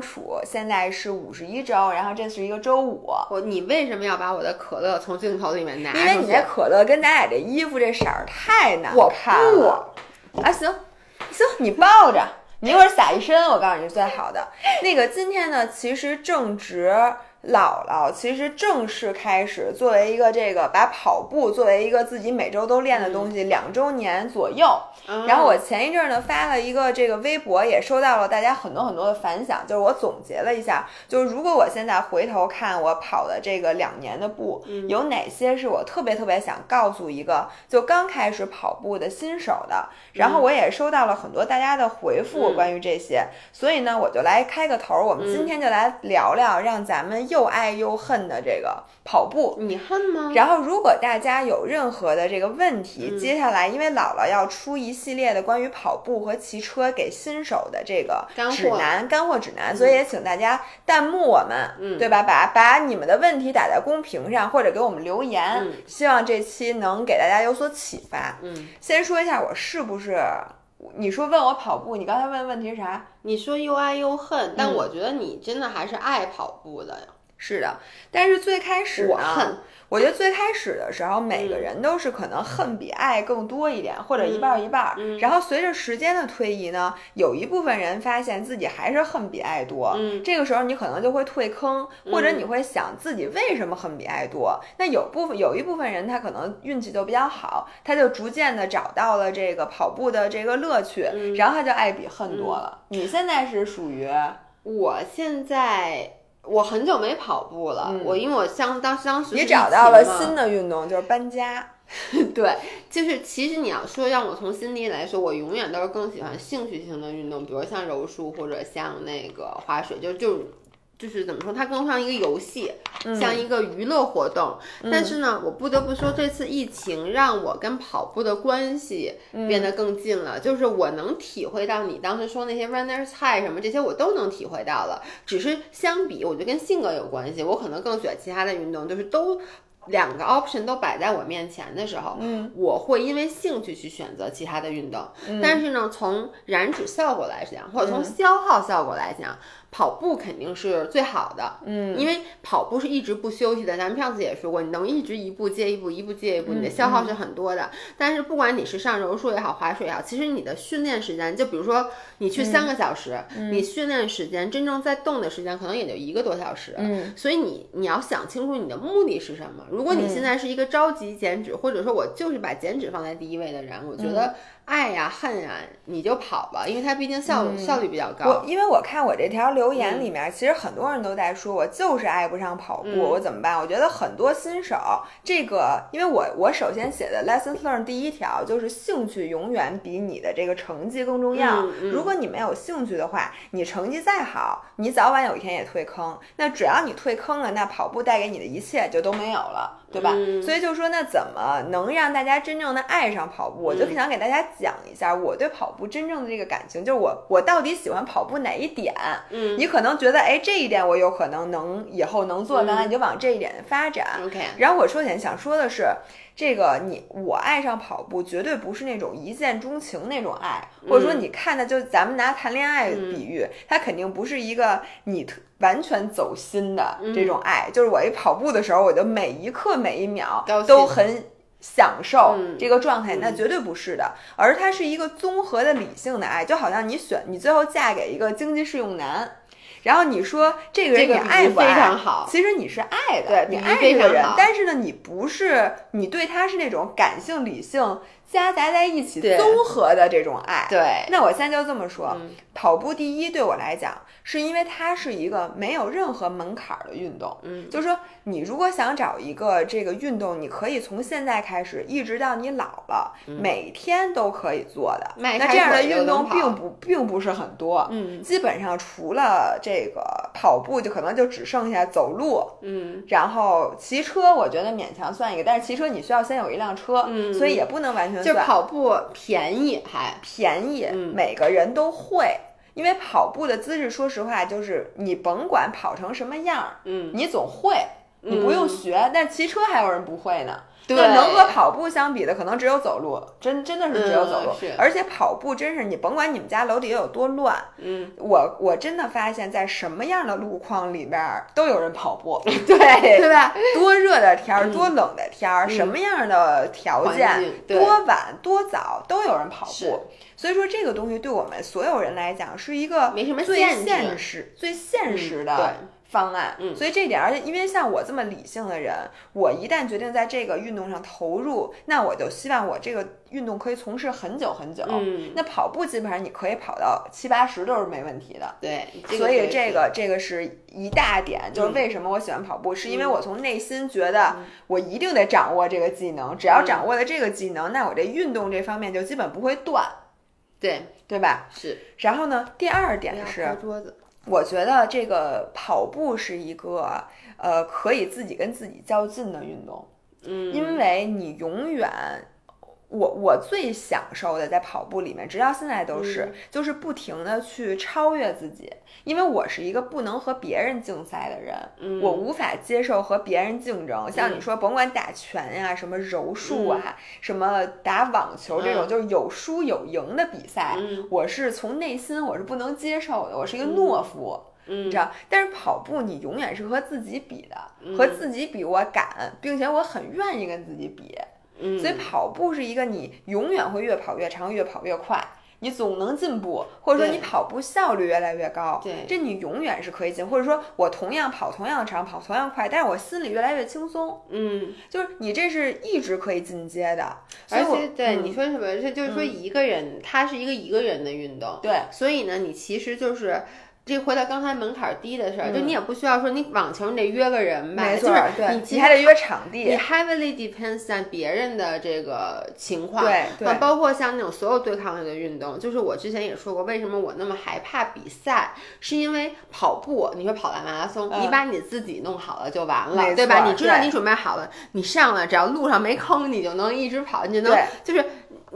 处现在是五十一周，然后这是一个周五。我你为什么要把我的可乐从镜头里面拿因为你那可乐跟咱俩这衣服这色儿太难我看了。啊，行行，你抱着，你一会儿撒一身，我告诉你是最好的。那个今天呢，其实正值。姥姥其实正式开始作为一个这个把跑步作为一个自己每周都练的东西，两周年左右。然后我前一阵呢发了一个这个微博，也收到了大家很多很多的反响。就是我总结了一下，就是如果我现在回头看我跑的这个两年的步，有哪些是我特别特别想告诉一个就刚开始跑步的新手的。然后我也收到了很多大家的回复关于这些，所以呢我就来开个头，我们今天就来聊聊，让咱们。又爱又恨的这个跑步，你恨吗？然后，如果大家有任何的这个问题，接下来因为姥姥要出一系列的关于跑步和骑车给新手的这个指南、干货指南，所以也请大家弹幕我们，对吧？把把你们的问题打在公屏上，或者给我们留言，希望这期能给大家有所启发。嗯，先说一下我是不是？你说问我跑步，你刚才问的问题是啥？你说又爱又恨，但我觉得你真的还是爱跑步的呀。是的，但是最开始呢，我觉得最开始的时候，每个人都是可能恨比爱更多一点，或者一半一半。然后随着时间的推移呢，有一部分人发现自己还是恨比爱多，这个时候你可能就会退坑，或者你会想自己为什么恨比爱多。那有部分有一部分人他可能运气就比较好，他就逐渐的找到了这个跑步的这个乐趣，然后他就爱比恨多了。你现在是属于，我现在。我很久没跑步了，我因为我相当当时也找到了新的运动，就是搬家。对，就是其实你要说让我从心底来说，我永远都是更喜欢兴趣性的运动，比如像柔术或者像那个滑水，就就。就是怎么说，它更像一个游戏，像一个娱乐活动。但是呢，我不得不说，这次疫情让我跟跑步的关系变得更近了。就是我能体会到你当时说那些 runners high 什么这些，我都能体会到了。只是相比，我觉得跟性格有关系。我可能更喜欢其他的运动，就是都。两个 option 都摆在我面前的时候，嗯，我会因为兴趣去选择其他的运动。但是呢，从燃脂效果来讲，或者从消耗效果来讲，跑步肯定是最好的。嗯，因为跑步是一直不休息的。咱们上次也说过，你能一直一步接一步，一步接一步，你的消耗是很多的。但是不管你是上柔术也好，滑水也好，其实你的训练时间，就比如说你去三个小时，你训练时间真正在动的时间可能也就一个多小时。嗯，所以你你要想清楚你的目的是什么。如果你现在是一个着急减脂，或者说我就是把减脂放在第一位的人，我觉得。爱呀恨呀，你就跑吧，因为它毕竟效效率比较高。我因为我看我这条留言里面，其实很多人都在说，我就是爱不上跑步，我怎么办？我觉得很多新手，这个因为我我首先写的 lessons learned 第一条就是兴趣永远比你的这个成绩更重要。如果你没有兴趣的话，你成绩再好，你早晚有一天也退坑。那只要你退坑了，那跑步带给你的一切就都没有了。对吧？所以就说，那怎么能让大家真正的爱上跑步？我就想给大家讲一下我对跑步真正的这个感情，就是我我到底喜欢跑步哪一点？嗯，你可能觉得，哎，这一点我有可能能以后能做到，那你就往这一点发展。OK。然后我说点想说的是。这个你我爱上跑步绝对不是那种一见钟情那种爱，或者说你看的就咱们拿谈恋爱比喻，它肯定不是一个你特完全走心的这种爱。就是我一跑步的时候，我就每一刻每一秒都很享受这个状态，那绝对不是的。而它是一个综合的理性的爱，就好像你选你最后嫁给一个经济适用男。然后你说这个人你爱不爱？其实你是爱的，对，你爱这个人，但是呢，你不是你对他是那种感性理性。夹杂在一起，综合的这种爱。对，那我现在就这么说，跑步第一对我来讲，是因为它是一个没有任何门槛的运动。嗯，就是说，你如果想找一个这个运动，你可以从现在开始，一直到你老了，每天都可以做的。那这样的运动并不并不是很多。嗯，基本上除了这个跑步，就可能就只剩下走路。嗯，然后骑车，我觉得勉强算一个，但是骑车你需要先有一辆车，嗯所以也不能完全。就跑步便宜还便宜，每个人都会，因为跑步的姿势，说实话，就是你甭管跑成什么样，嗯，你总会。你不用学。但骑车还有人不会呢。对，能和跑步相比的，可能只有走路，真真的是只有走路。是，而且跑步真是你甭管你们家楼底下有多乱，嗯，我我真的发现，在什么样的路况里边都有人跑步，对。对吧？多热的天儿，多冷的天儿，什么样的条件，多晚多早都有人跑步。所以说这个东西对我们所有人来讲是一个没什么最现实、最现实的。方案，嗯，所以这点，而且因为像我这么理性的人，我一旦决定在这个运动上投入，那我就希望我这个运动可以从事很久很久。嗯，那跑步基本上你可以跑到七八十都是没问题的。对，所以这个这个是一大点，就是为什么我喜欢跑步，是因为我从内心觉得我一定得掌握这个技能，只要掌握了这个技能，那我这运动这方面就基本不会断。对，对吧？是。然后呢，第二点是。我觉得这个跑步是一个呃可以自己跟自己较劲的运动，嗯，因为你永远。我我最享受的在跑步里面，直到现在都是，就是不停的去超越自己，因为我是一个不能和别人竞赛的人，我无法接受和别人竞争。像你说，甭管打拳呀、什么柔术啊、什么打网球这种，就是有输有赢的比赛，我是从内心我是不能接受的，我是一个懦夫，你知道。但是跑步你永远是和自己比的，和自己比我敢，并且我很愿意跟自己比。所以跑步是一个你永远会越跑越长，越跑越快，你总能进步，或者说你跑步效率越来越高。对，这你永远是可以进，或者说我同样跑同样长，跑同样快，但是我心里越来越轻松。嗯，就是你这是一直可以进阶的。而且对你说什么，这就是说一个人，他是一个一个人的运动。对，所以呢，你其实就是。这回到刚才门槛低的事儿，就你也不需要说你网球你得约个人吧，就是你你还得约场地，你 heavily depends on 别人的这个情况，对对，包括像那种所有对抗类的运动，就是我之前也说过，为什么我那么害怕比赛，是因为跑步，你说跑完马拉松，你把你自己弄好了就完了，对吧？你知道你准备好了，你上了，只要路上没坑，你就能一直跑，你就能就是。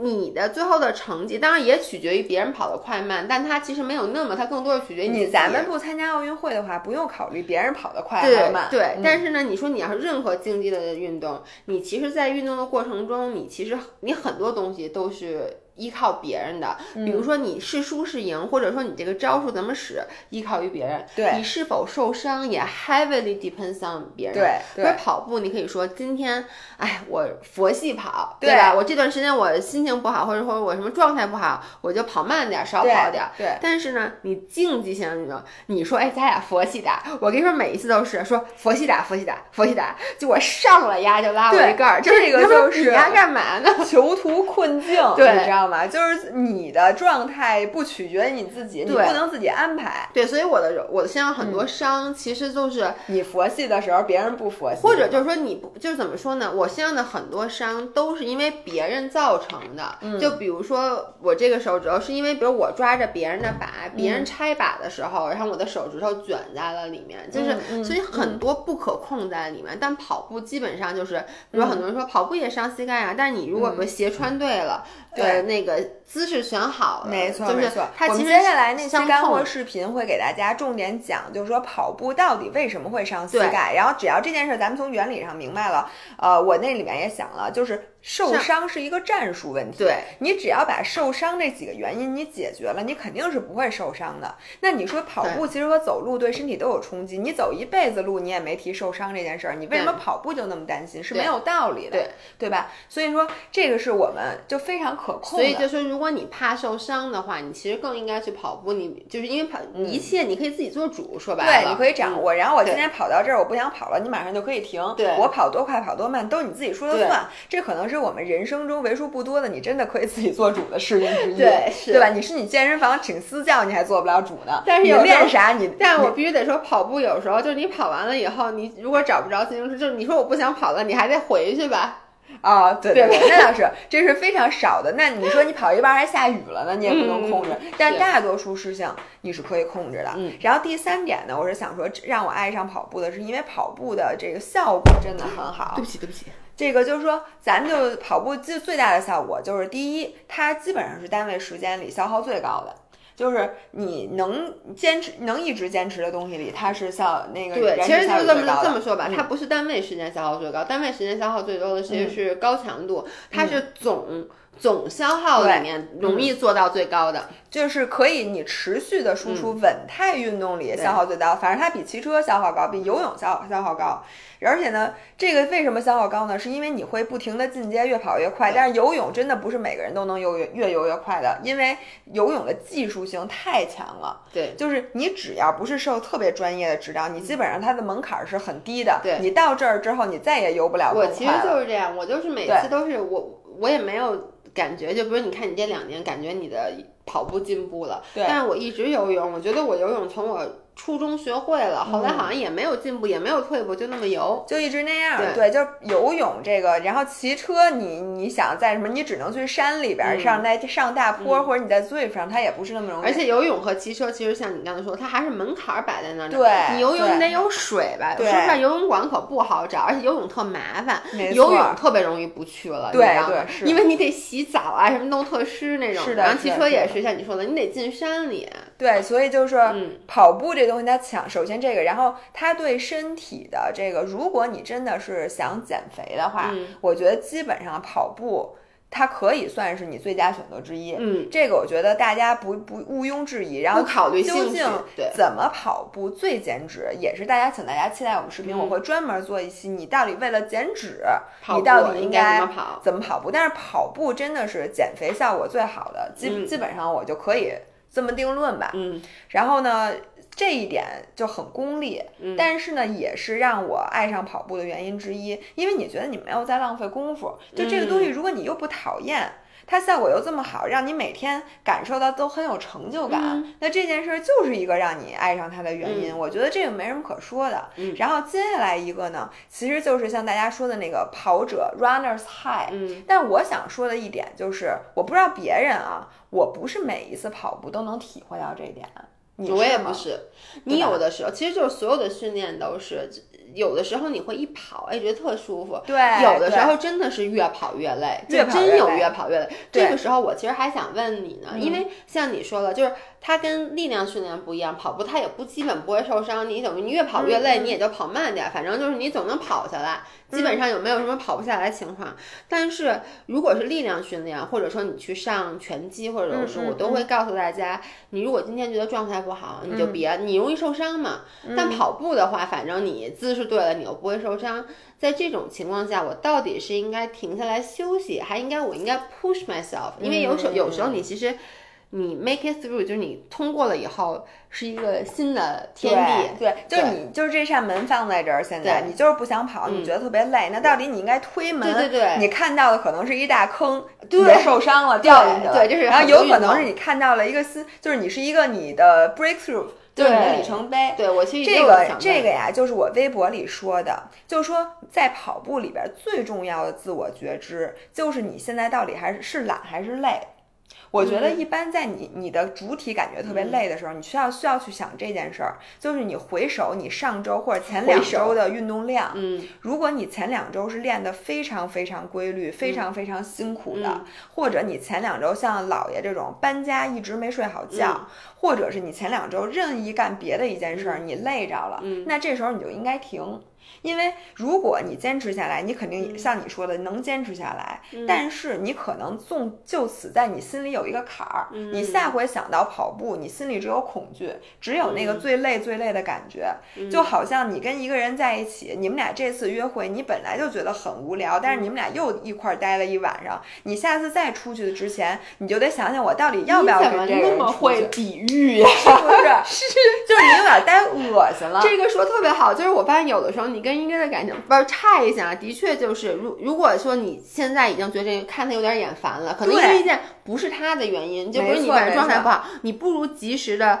你的最后的成绩当然也取决于别人跑得快慢，但它其实没有那么，它更多的取决于你。咱们不参加奥运会的话，不用考虑别人跑得快还是慢。对，但是呢，你说你要是任何竞技类的运动，你其实，在运动的过程中，你其实你很多东西都是。依靠别人的，比如说你是输是赢，或者说你这个招数怎么使，依靠于别人。对，你是否受伤也 heavily depends on 别人。对，对。跑步你可以说今天，哎，我佛系跑，对吧？我这段时间我心情不好，或者说我什么状态不好，我就跑慢点，少跑点。对。但是呢，你竞技性运动，你说，哎，咱俩佛系打，我跟你说，每一次都是说佛系打，佛系打，佛系打，就我上了压就拉我一盖儿，这个 就是你压干嘛呢？囚徒困境，对，你知道吗？就是你的状态不取决于你自己，你不能自己安排。对，所以我的我的身上很多伤，其实就是你佛系的时候，别人不佛系，或者就是说你不就是怎么说呢？我身上的很多伤都是因为别人造成的。就比如说我这个手指头，是因为比如我抓着别人的把，别人拆把的时候，然后我的手指头卷在了里面，就是所以很多不可控在里面。但跑步基本上就是，比如很多人说跑步也伤膝盖啊，但是你如果比如鞋穿对了，对那个。姿势选好了，没错没错。我们接下来那期干货视频会给大家重点讲，就是说跑步到底为什么会伤膝盖。然后只要这件事咱们从原理上明白了，呃，我那里面也想了，就是。受伤是一个战术问题，对你只要把受伤这几个原因你解决了，你肯定是不会受伤的。那你说跑步其实和走路对身体都有冲击，你走一辈子路你也没提受伤这件事儿，你为什么跑步就那么担心？是没有道理的，对对吧？所以说这个是我们就非常可控。所以就说，如果你怕受伤的话，你其实更应该去跑步。你就是因为跑一切你可以自己做主，说白了，对，你可以掌握。然后我今天跑到这儿，我不想跑了，你马上就可以停。对，我跑多快跑多慢都是你自己说了算。这可能是我们人生。中为数不多的，你真的可以自己做主的事情之一，对，对吧？你是你健身房请私教，你还做不了主呢。但是你练啥？你，但我必须得说，跑步有时候就是你跑完了以后，你如果找不着自行车，就是你说我不想跑了，你还得回去吧？啊，对对对，那倒是，这是非常少的。那你说你跑一半还下雨了呢，你也不能控制。但大多数事情你是可以控制的。嗯。然后第三点呢，我是想说，让我爱上跑步的是因为跑步的这个效果真的很好。对不起，对不起。这个就是说，咱就跑步最最大的效果就是，第一，它基本上是单位时间里消耗最高的。就是你能坚持、能一直坚持的东西里，它是效那个对，其实就这么这么说吧，嗯它不是单位时间消耗最高，单位时间消耗最多的其实是高强度，它是总总消耗里面容易做到最高的。就是可以你持续的输嗯出稳态运动里消耗最高，反正它比骑车消耗高，比游泳消耗消耗高。而且呢，这个为什么消耗高呢？是因为你会不停的进阶，越跑越快。但是游泳真的不是每个人都能游越越游越快的，因为游泳的技术性太强了。对，就是你只要不是受特别专业的指导，你基本上它的门槛是很低的。对你到这儿之后，你再也游不了我其实。就是这样，我就是每次都是我我也没有感觉，就比如你看你这两年，感觉你的跑步进步了，对。但是我一直游泳，我觉得我游泳从我初中学会了，后来好像也没有进步，也没有退步，就那么游。就一直那样，对就游泳这个，然后骑车你，你想在什么，你只能去山里边上在上大坡，或者你在 Zwift 上，它也不是那么容易。而且游泳和骑车其实像你刚才说，它还是门槛儿摆在那儿。对你游泳你得有水吧？说对实话，游泳馆可不好找，而且游泳特麻烦，游泳特别容易不去了，对对是因为你得洗澡啊，什么弄特湿那种。是的然后骑车也是像你说的，你得进山里。对，所以就是嗯跑步这东西，它强，首先这个，然后它对身体的这个，如果你真的是想减肥的话，嗯我觉得基本上跑步它可以算是你最佳选择之一。嗯，这个我觉得大家不不毋庸置疑，然后考虑究竟怎么跑步最减脂，也是大家请大家期待我们视频，嗯我会专门做一期，你到底为了减脂，你到底应该怎么跑？怎么跑步？但是跑步真的是减肥效果最好的，基、嗯基本上我就可以这么定论吧。嗯然后呢，这一点就很功利，嗯但是呢，也是让我爱上跑步的原因之一，因为你觉得你没有在浪费功夫，就这个东西，如果你又不讨厌。它效果又这么好，让你每天感受到都很有成就感，嗯那这件事儿就是一个让你爱上它的原因。我觉得这个没什么可说的。嗯然后接下来一个呢，其实就是像大家说的那个跑者 runners high，嗯但我想说的一点就是，我不知道别人啊，我不是每一次跑步都能体会到这一点。你我也不是，你有的时候其实就是所有的训练都是，有的时候你会一跑，哎，觉得特舒服。对，有的时候真的是越跑越累，就真有越跑越累。这个时候我其实还想问你呢，嗯因为像你说的，就是它跟力量训练不一样，跑步它也不基本不会受伤，你等于你越跑越累，嗯你也就跑慢点，反正就是你总能跑下来，基本上有没有什么跑不下来的情况。但是如果是力量训练，或者说你去上拳击或者柔术，我都会告诉大家，你如果今天觉得状态不好，你就嗯别，你容易受伤嘛。但跑步的话，反正你姿势对了，你又不会受伤。在这种情况下，我到底是应该停下来休息，还应该我应该 push myself？因为有时候有时候你其实你 make it through，就是你通过了以后是一个新的天地。对，对，就是你就是这扇门放在这儿，现在你就是不想跑，你嗯觉得特别累，那到底你应该推门？对对对你看到的可能是一大坑，对你受伤了，掉进去了。对就是然后有可能是你看到了一个新，就是你是一个你的 breakthrough，就是你的里程碑。对我其实这个这个呀，就是我微博里说的，就是说在跑步里边最重要的自我觉知，就是你现在到底还是是懒还是累。我觉得嗯。一般在你你的主体感觉特别累的时候，你需要需要去想这件事儿，就是你回首你上周或者前两周的运动量，嗯如果你前两周是练得非常非常规律、非常非常辛苦的，嗯或者你前两周像姥爷这种搬家一直没睡好觉，嗯或者是你前两周任意干别的一件事儿，你累着了，嗯。那这时候你就应该停。因为如果你坚持下来，你肯定像你说的能坚持下来，嗯但是你可能纵就此在你心里有一个坎儿，嗯你下回想到跑步，你心里只有恐惧，只有那个嗯最累最累的感觉，就好像你跟一个人在一起，你们俩这次约会，你本来就觉得很无聊，但是你们俩又一块儿待了一晚上，你下次再出去之前，你就得想想我到底要不要跟这个人那么出去，会比喻呀？是不是？是，就是你有点待恶心了。这个说特别好，就是我发现有的时候你跟一个人的感情，不是差一下啊，的确就是，如如果说你现在已经觉得这个看他有点眼烦了，可能因为一件不是他的原因，就不是你本人状态不好，你不如及时的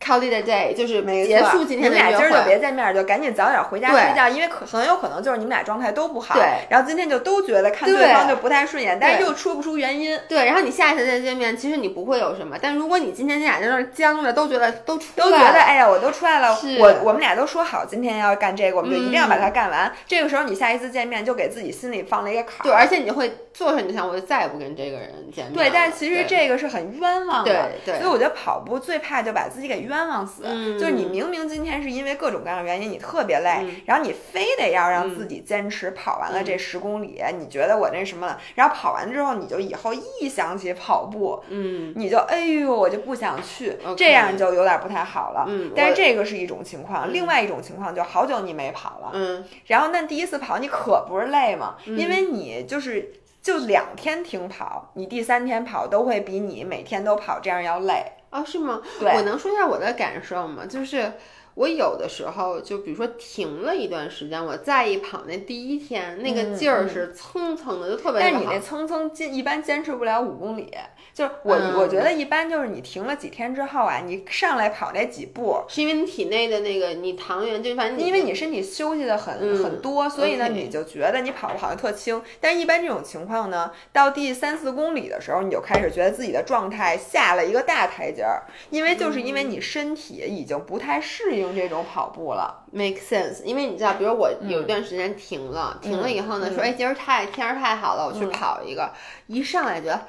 call day，就是没错结束今天的约你们俩今儿就会。别见面，就赶紧早点回家对睡觉，因为可很有可能就是你们俩状态都不好，对然后今天就都觉得看对对方就不太顺眼，但是对又说不出原因。对，然后你下一次再见面，其实你不会有什么。但如果你今天你俩在那儿僵着，都觉得都出都觉得哎呀，我都出来了，我我们俩都说好今天要干这个，我们就一定要把嗯它干完。这个时候你下一次见面就给自己心里放了一个坎儿。对，而且你会坐上你就想，我就再也不跟这个人见面了。对，但是其实这个是很冤枉的，对对所以我觉得跑步最怕就把自己给冤枉死。嗯。就是你明明今天是因为各种各样的原因你特别累，嗯。然后你非得要让自己坚持跑完了这十公里，你觉得我那什么了，然后跑完之后你就以后一想起跑步，嗯。你就哎呦我就不想去这样就有点不太好了。嗯但是这个是一种情况，另外一种情况就好久你没跑了，嗯。然后那第一次跑你可不是累吗？因为你就是就两天停跑，你第三天跑都会比你每天都跑这样要累。哦，是吗？对我能说一下我的感受吗？就是我有的时候，就比如说停了一段时间，我再一跑那第一天，那个劲儿是蹭蹭的，就特别但是你那蹭蹭坚一般坚持不了五公里，就是我、嗯。我觉得一般就是你停了几天之后啊，你上来跑那几步。是因为你体内的那个你糖原，就反正因为你身体休息的很、嗯很多，所以呢你就觉得你跑步好像特轻。但是一般这种情况呢，到第三四公里的时候，你就开始觉得自己的状态下了一个大台阶儿，因为就是因为嗯。你身体已经不太适应这种跑步了。make sense，因为你知道，比如我嗯。有一段时间停了，停了以后呢，说哎今儿太天儿太好了，我去嗯。跑一个，一上来觉得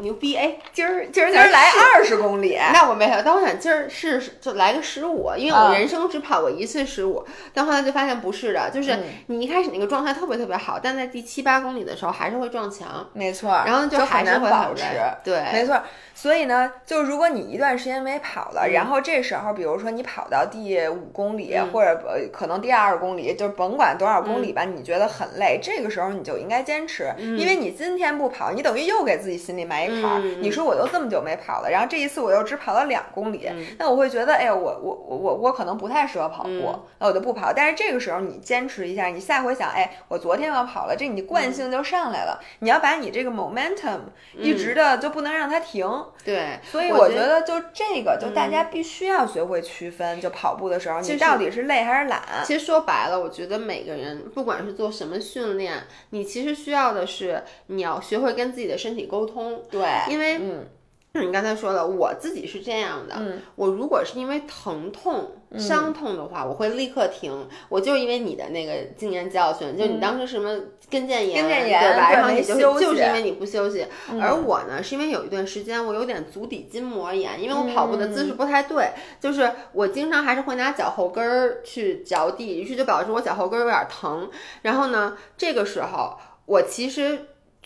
牛逼，哎今儿今儿今儿来是二十公里，那我没有，但我想今儿试试就来个十五，因为我啊人生只跑过一次十五、但后来就发现不是的，就是嗯你一开始那个状态特别特别好，但在第七八公里的时候还是会撞墙，没错，然后就还是会保持。对，没错，所以呢，就如果你一段时间没跑了，嗯然后这时候，比如说你跑到第五公里，嗯或者呃可能第二公里，就甭管多少公里吧，你觉得很累，这个时候你就应该坚持，因为你今天不跑，你等于又给自己心里埋一坎儿。嗯你说我都这么久没跑了，然后这一次我又只跑了两公里，嗯那我会觉得，哎呀，我我我我我可能不太适合跑步，嗯那我就不跑。但是这个时候你坚持一下，你下回想，哎，我昨天要跑了，这你惯性就上来了，你要把你这个 momentum 一直的就不能让它停。对，所以我觉得就这个，就大家必须要学会区分，就跑步的时候，你到底是累还是懒。其实说白了，我觉得每个人不管是做什么训练，你其实需要的是你要学会跟自己的身体沟通，对，因为嗯你刚才说了，我自己是这样的，嗯我如果是因为疼痛、伤痛的话，我会立刻停。我就是因为你的那个经验教训，就你当时什么跟腱炎，嗯跟腱炎对吧？对然后你就就是因为你不休息，嗯而我呢，是因为有一段时间我有点足底筋膜炎，因为我跑步的姿嗯势不太对，就是我经常还是会拿脚后跟儿去着地，于是就导致我脚后跟儿有点疼。然后呢，这个时候我其实。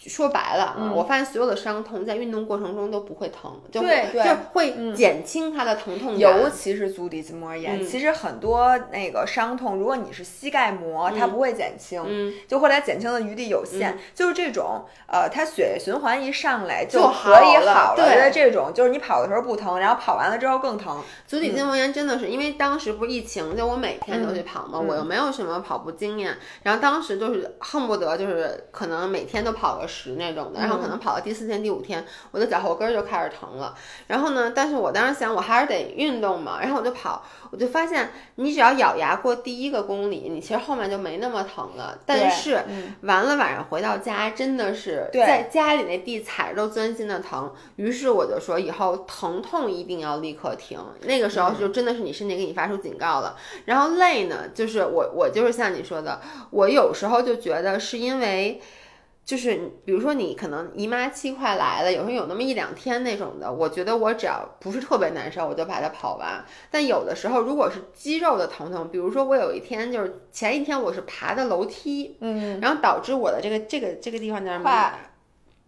说白了啊，嗯。我发现所有的伤痛在运动过程中都不会疼，就会就会减轻它的疼痛感。尤其是足底筋膜炎，嗯。其实很多那个伤痛，如果你是膝盖膜，它不会减轻，嗯。就后来减轻的余地有限。就是这种，呃，它血液循环一上来就可以好了的这种，就是你跑的时候不疼，然后跑完了之后更疼。足底筋膜炎真的是因为当时不是疫情，就我每天都去跑嘛，我又没有什么跑步经验，然后当时就是恨不得就是可能每天都跑个十那种的，然后可能跑到第四天、第五天，我的脚后跟儿就开始疼了。然后呢，但是我当时想我还是得运动嘛，然后我就跑，我就发现你只要咬牙过第一个公里，你其实后面就没那么疼了。但是嗯完了晚上回到家，真的是在家里那地踩着都钻心的疼。于是我就说，以后疼痛一定要立刻停。那个时候就真的是你身体给你发出警告了。然后累呢，就是我我就是像你说的，我有时候就觉得是因为。就是比如说你可能姨妈期快来了，有时候有那么一两天那种的，我觉得我只要不是特别难受，我就把它跑完。但有的时候如果是肌肉的疼痛，比如说我有一天就是前一天我是爬的楼梯，嗯，然后导致我的这个这个这个地方叫什么？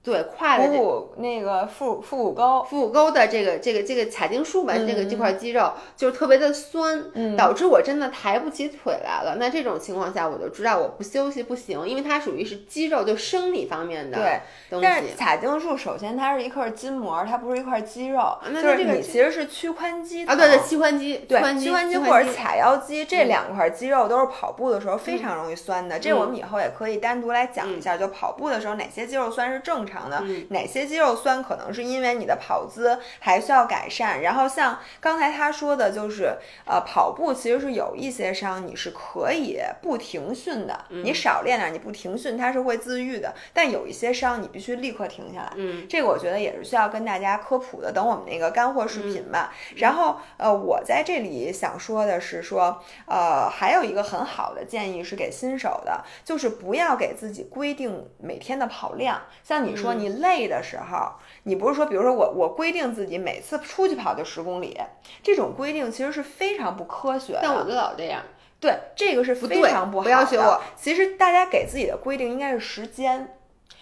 胯对，胯的股那个腹腹股沟，腹股沟的这个这个这个髂胫束吧，嗯这个这块肌肉就是特别的酸，嗯导致我真的抬不起腿来了。那这种情况下，我就知道我不休息不行，因为它属于是肌肉就生理方面的对东但是西。髂胫束首先它是一块筋膜，它不是一块肌肉，就是那它这个你其实是屈髋肌啊，对对，屈髋肌，对，屈髋肌或者髂腰肌这嗯两块肌肉都是跑步的时候非常容易酸的。这我们以后也可以单独来讲一下，就跑步的时候哪些肌肉酸是正常常的，哪些肌肉酸可能是因为你的跑姿还需要改善。然后像刚才他说的，就是呃，跑步其实是有一些伤你是可以不停训的，你少练点，你不停训它是会自愈的。但有一些伤你必须立刻停下来，嗯，这个我觉得也是需要跟大家科普的。等我们那个干货视频吧。然后呃，我在这里想说的是说，呃，还有一个很好的建议是给新手的，就是不要给自己规定每天的跑量。像你说你累的时候，你不是说，比如说我我规定自己每次出去跑就十公里，这种规定其实是非常不科学的。但我就老这样。对，这个是非常不好的。不要学我。其实大家给自己的规定应该是时间，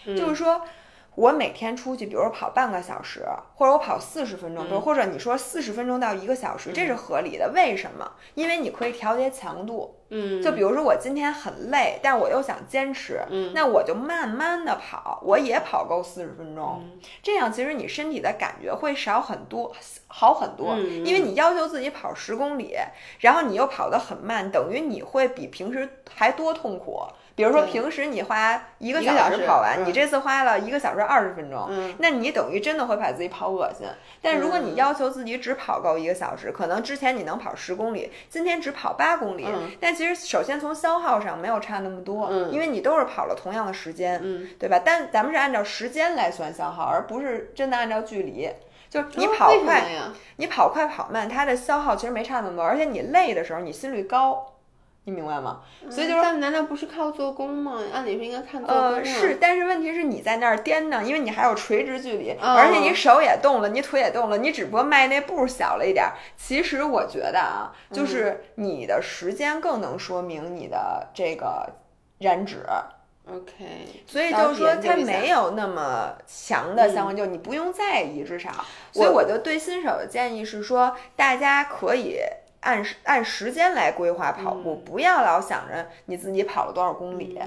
就是说。我每天出去，比如说跑半个小时，或者我跑四十分钟，或者你说四十分钟到一个小时，这是合理的。为什么？因为你可以调节强度。嗯，就比如说我今天很累，但我又想坚持，嗯，那我就慢慢的跑，我也跑够四十分钟。这样其实你身体的感觉会少很多，好很多。因为你要求自己跑十公里，然后你又跑得很慢，等于你会比平时还多痛苦。比如说平时你花一个小时跑完，你这次花了一个小时二十分钟，那你等于真的会把自己跑恶心。但如果你要求自己只跑够一个小时，可能之前你能跑十公里，今天只跑八公里，但其实首先从消耗上没有差那么多，因为你都是跑了同样的时间，对吧？但咱们是按照时间来算消耗，而不是真的按照距离。就是你跑快，你跑快跑慢，它的消耗其实没差那么多，而且你累的时候你心率高。你明白吗？所以就是，但难道不是靠做工吗？按理说应该看做工呃，是，但是问题是你在那儿颠呢，因为你还有垂直距离，而且你手也动了，你腿也动了，你只不过迈那步小了一点。其实我觉得啊，就是你的时间更能说明你的这个燃脂。OK，所以就是说它没有那么强的相关，就你不用在意，至少。所以我就对新手的建议是说，大家可以。按按时间来规划跑步，不要老想着你自己跑了多少公里。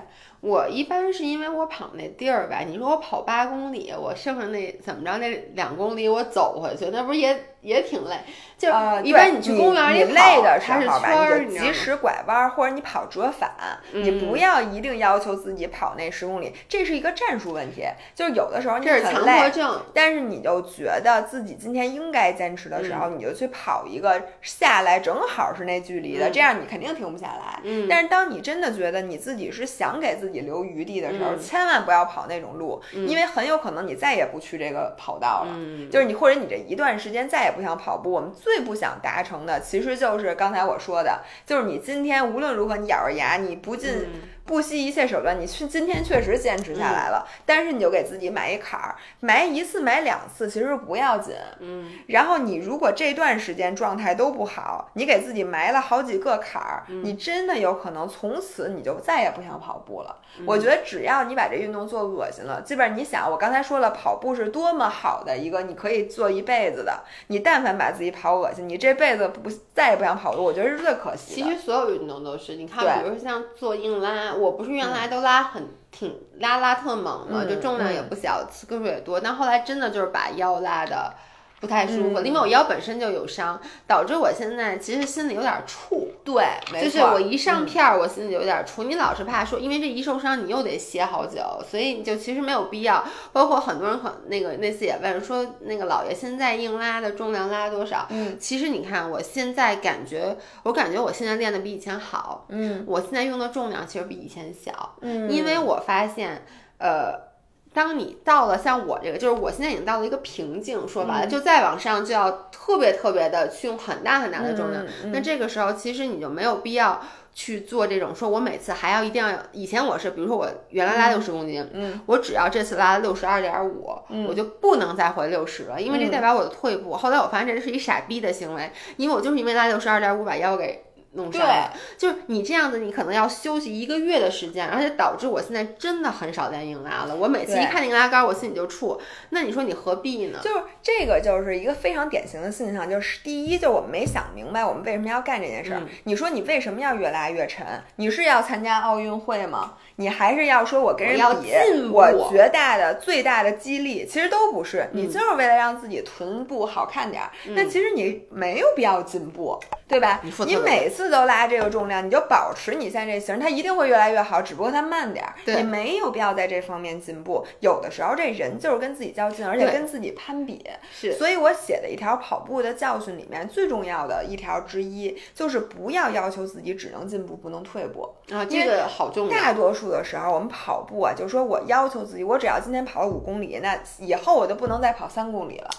我一般是因为我跑那地儿吧，你说我跑八公里，我剩下那怎么着那两公里我走回去，那不是也也挺累？就一般你去公园里累的时候吧，你就及时拐弯，或者你跑折返，你不要一定要求自己跑那十公里，这是一个战术问题。就是有的时候你很累，但是你就觉得自己今天应该坚持的时候，你就去跑一个下来正好是那距离的，这样你肯定停不下来。但是当你真的觉得你自己是想给自己留余地的时候，千万不要跑那种路，因为很有可能你再也不去这个跑道了。就是你或者你这一段时间再也不想跑步。我们最不想达成的，其实就是刚才我说的，就是你今天无论如何，你咬着牙，你不进。不惜一切手段，你去今天确实坚持下来了，但是你就给自己买一坎儿，买一次买两次其实不要紧，嗯，然后你如果这段时间状态都不好，你给自己埋了好几个坎儿，你真的有可能从此你就再也不想跑步了。我觉得只要你把这运动做恶心了，基本上你想，我刚才说了，跑步是多么好的一个你可以做一辈子的，你但凡把自己跑恶心，你这辈子不再也不想跑步，我觉得是最可惜的。其实所有运动都是，你看，比如说像做硬拉。我不是原来都拉很挺拉拉特猛嘛，就重量也不小，次个数也多，但后来真的就是把腰拉的不太舒服，因为我腰本身就有伤，导致我现在其实心里有点怵。对，就是我一上片儿，我心里有点怵。你老是怕说，因为这一受伤，你又得歇好久，所以你就其实没有必要。包括很多人很那个那次也问说，那个老爷现在硬拉的重量拉多少？嗯，其实你看，我现在感觉，我感觉我现在练的比以前好。嗯，我现在用的重量其实比以前小。嗯，因为我发现，呃。当你到了像我这个，就是我现在已经到了一个瓶颈，说白了，就再往上就要特别特别的去用很大很大的重量。那这个时候，其实你就没有必要去做这种，说我每次还要一定要。以前我是，比如说我原来拉六十公斤，嗯，我只要这次拉六十二点五，我就不能再回六十了，因为这代表我的退步。后来我发现这是一傻逼的行为，因为我就是因为拉六十二点五把腰给。弄伤，就是你这样子，你可能要休息一个月的时间，而且导致我现在真的很少练硬拉了。我每次一看硬拉杆，我心里就怵。那你说你何必呢？就是这个，就是一个非常典型的现象。就是第一，就是我们没想明白我们为什么要干这件事儿。你说你为什么要越拉越沉？你是要参加奥运会吗？你还是要说我跟人比？我绝大的最大的激励，其实都不是。你就是为了让自己臀部好看点儿。那其实你没有必要进步，对吧？你每次。都拉这个重量，你就保持你现在这型，它一定会越来越好，只不过它慢点儿。你没有必要在这方面进步。有的时候这人就是跟自己较劲，而且跟自己攀比。是所以我写的一条跑步的教训里面最重要的一条之一，就是不要要求自己只能进步不能退步。啊，这个好重要。大多数的时候，我们跑步啊，就是说我要求自己，我只要今天跑了五公里，那以后我就不能再跑三公里了。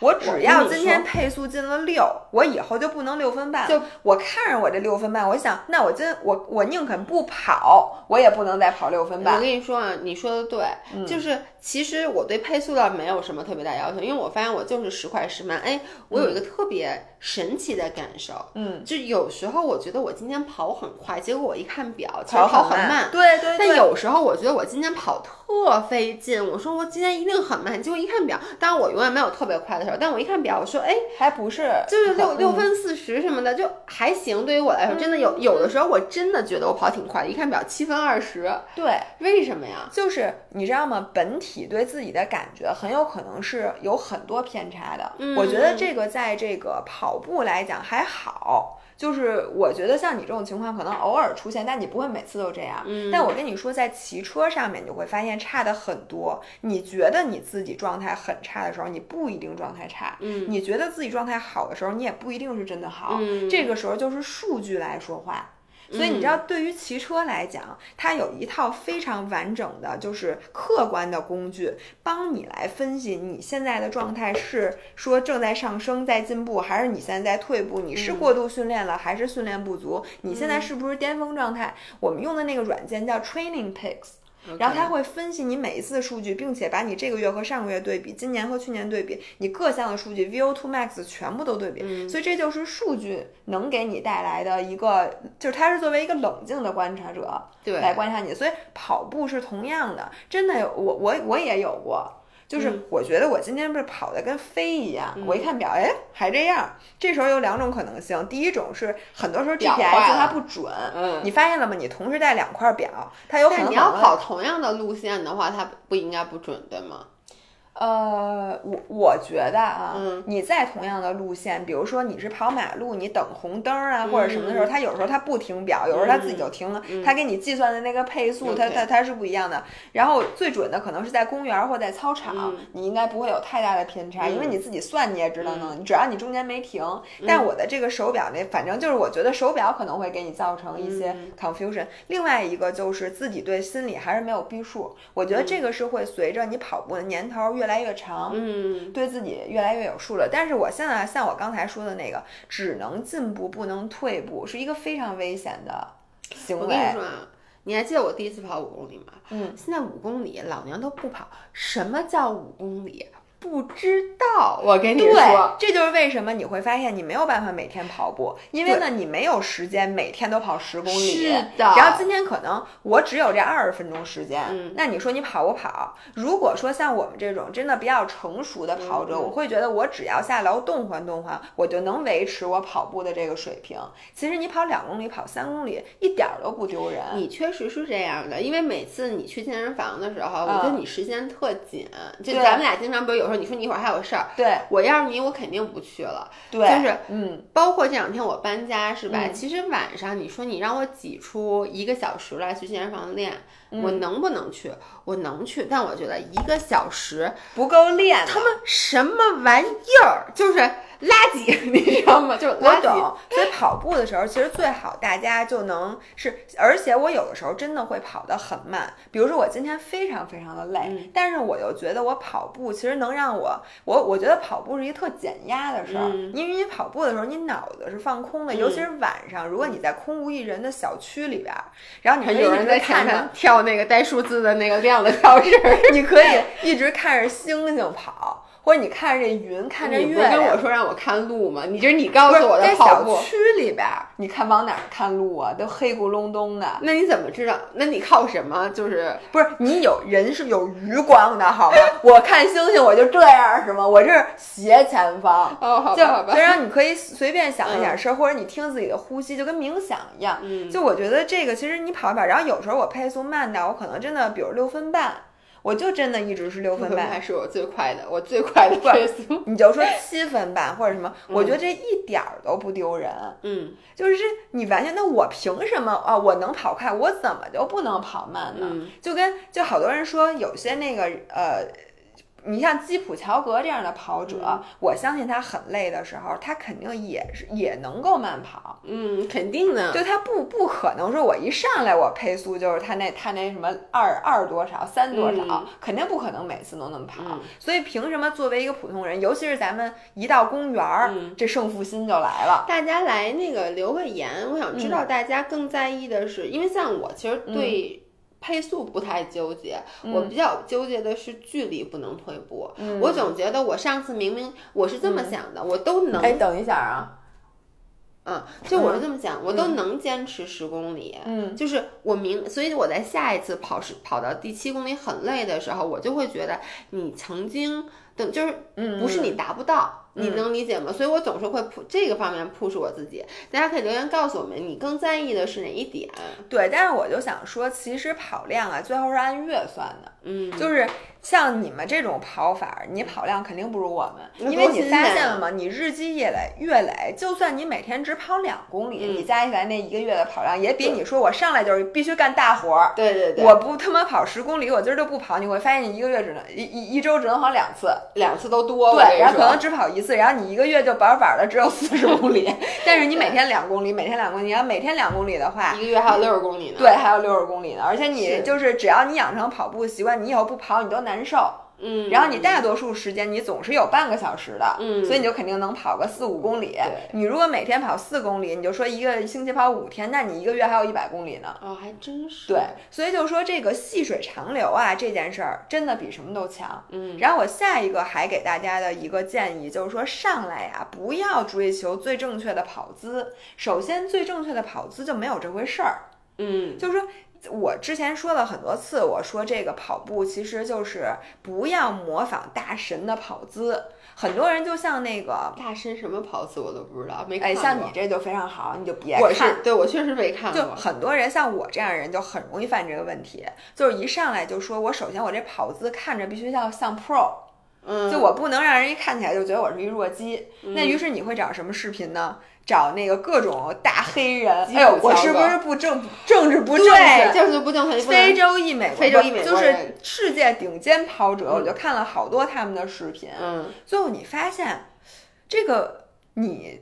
我只要今天配速进了六，我以后就不能六分半。就我看着我这六分半，我想，那我今我我宁肯不跑，我也不能再跑六分半我跟。你说啊，你说的对，嗯就是其实我对配速倒没有什么特别大要求，因为我发现我就是时快时慢。哎，我有一个特别神奇的感受，嗯，就有时候我觉得我今天跑很快，结果我一看表，其实跑跑很慢。对对对。但有时候我觉得我今天跑特费劲，我说我今天一定很慢，结果一看表，当然我永远没有特别快的时候，但我一看表，我说哎，还不是，就是六嗯六分四十什么的，就还行。对于我来说，真的有有的时候我真的觉得我跑挺快的，一看表七分二十，对。为什么呀？就是你知道吗？本体对自己的感觉很有可能是有很多偏差的。嗯我觉得这个在这个跑步来讲还好，就是我觉得像你这种情况可能偶尔出现，但你不会每次都这样。嗯但我跟你说，在骑车上面你会发现差的很多。你觉得你自己状态很差的时候，你不一定状态差；嗯你觉得自己状态好的时候，你也不一定是真的好。嗯这个时候就是数据来说话。所以你知道，对于骑车来讲，它有一套非常完整的，就是客观的工具，帮你来分析你现在的状态是说正在上升、在进步，还是你现在在退步？你是过度训练了，还是训练不足？你现在是不是巅峰状态？我们用的那个软件叫 Training Peaks。然后他会分析你每一次的数据，并且把你这个月和上个月对比，今年和去年对比，你各项的数据 VO2 max 全部都对比。所以这就是数据能给你带来的一个，就是它是作为一个冷静的观察者对来观察你。所以跑步是同样的，真的有我我我也有过。就是我觉得我今天不是跑的跟飞一样，我一看表，哎，还这样。这时候有两种可能性，第一种是很多时候表 GPS 它不准，嗯你发现了吗？你同时带两块表，它有可能但你要跑同样的路线的话，它不应该不准，对吗？呃，我我觉得啊，嗯。你在同样的路线，比如说你是跑马路，你等红灯啊或者什么的时候，嗯它有时候它不停表，有时候它自己就停了，它给你计算的那个配速，它它它是不一样的。然后最准的可能是在公园或在操场，嗯。你应该不会有太大的偏差，因为你自己算你也知道呢，你只要你中间没停。嗯。但我的这个手表那，反正就是我觉得手表可能会给你造成一些嗯。confusion。另外一个就是自己对心理还是没有逼数，我觉得这个是会随着你跑步的年头越来越长。嗯，对自己越来越有数了。但是我现在像我刚才说的那个，只能进步不能退步，是一个非常危险的行为。我跟你说啊，你还记得我第一次跑五公里吗？嗯，现在五公里老娘都不跑。什么叫五公里？不知道。我跟你说，，这就是为什么你会发现你没有办法每天跑步，因为呢，你没有时间每天都跑十公里。是的然后今天可能我只有这二十分钟时间，嗯那你说你跑不跑？如果说像我们这种真的比较成熟的跑者，我会觉得我只要下楼动换动换，我就能维持我跑步的这个水平。其实你跑两公里、跑三公里一点儿都不丢人。你确实是这样的，因为每次你去健身房的时候，我觉得你时间特紧。就咱们俩经常，不是有时候你说你一会儿还有事儿，对我要是你，我肯定不去了。对，就是嗯，包括这两天我搬家是吧？嗯其实晚上你说你让我挤出一个小时来去健身房练，嗯我能不能去？我能去，但我觉得一个小时不够练。他们什么玩意儿，就是垃圾，你知道吗？就是我垃圾。懂，所以跑步的时候，其实最好大家就能是，而且我有的时候真的会跑得很慢。比如说我今天非常非常的累，嗯但是我又觉得我跑步其实能让我，我我觉得跑步是一个特减压的事儿，嗯因为你跑步的时候你脑子是放空的，尤其是晚上，如果你在空无一人的小区里边儿，然后你可以人在看着跳那个带数字的那个亮的跳绳 儿。你可以一直看着星星跑，或者你看着这云，看着你不月亮。跟我说让我看路吗？你这是你告诉我的在跑步。小区里边儿，你看往哪儿看路啊？都黑咕隆咚的。那你怎么知道？那你靠什么？就是不是你有人是有余光的好吗？我看星星我就这样是吗？我这是斜前方。哦，好就吧，好吧就。让你可以随便想一点嗯事儿，或者你听自己的呼吸，就跟冥想一样。嗯就我觉得这个其实你跑一跑，然后有时候我配速慢的，我可能真的比如六分半，我就真的一直是六分半。是我最快的，我最快的配速。你就说七分半或者什么，我觉得这一点儿都不丢人。嗯，就是你完全，那我凭什么啊？我能跑快，我怎么就不能跑慢呢？嗯就跟就好多人说，有些那个呃。你像基普乔格这样的跑者，嗯我相信他很累的时候，他肯定也是也能够慢跑。嗯，肯定的。就他不不可能说我一上来我配速就是他那他那什么二二多少三多少，嗯肯定不可能每次都那么跑。嗯所以凭什么作为一个普通人，尤其是咱们一到公园儿，嗯这胜负心就来了。大家来那个留个言，我想知嗯道大家更在意的是，因为像我其实对配速不太纠结，我比较纠结的是距离不能退步。嗯我总觉得我上次明明我是这么想的，我都能，哎，等一下啊，嗯，就我是这么想，我都能坚持十公里。嗯就是我明，所以我在下一次跑十跑到第七公里很累的时候，我就会觉得你曾经等就是嗯不是你达不到，你嗯能理解吗？所以我总是会 pu 这个方面 push 我自己。大家可以留言告诉我们，你更在意的是哪一点？对，但是我就想说，其实跑量啊，最后是按月算的，嗯，就是像你们这种跑法，你跑量肯定不如我们，因为你发现了吗？你日积月累，月累，就算你每天只跑两公里，嗯你加起来那一个月的跑量，也比你说我上来就是必须干大活儿。对对对，我不他妈跑十公里，我今儿就不跑，你会发现你一个月只能一一一周只能跑两次，两次都多。对，然后可能只跑一次，然后你一个月就板板的只有四十公里，但是你每天两公里，每天两公里，你要每天两公里的话，一个月还有六十公里呢。对，还有六十公里呢，而且你就是只要你养成跑步习惯，你以后不跑你都难受。嗯，然后你大多数时间你总是有半个小时的，嗯所以你就肯定能跑个四五公里。对你如果每天跑四公里，你就说一个星期跑五天，那你一个月还有一百公里呢。哦，还真是。对，所以就说这个细水长流啊，这件事儿真的比什么都强。嗯，然后我下一个还给大家的一个建议就是说，上来呀、不要追求最正确的跑姿。首先，最正确的跑姿就没有这回事儿。嗯，就是说我之前说了很多次，我说这个跑步其实就是不要模仿大神的跑姿。很多人就像那个，大神什么跑姿我都不知道，没看哎，像你这就非常好，你就别我看。是对我确实没看过就。很多人像我这样的人就很容易犯这个问题，就是一上来就说我首先我这跑姿看着必须要像 pro，嗯，就我不能让人一看起来就觉得我是一弱鸡。那于是你会找什么视频呢？找那个各种大黑人。基哎呦，我是不是不正政治不正确？对，就是不正非洲裔美国，非洲裔美国就是世界顶尖跑者，我就看了好多他们的视频。嗯，最后你发现，这个你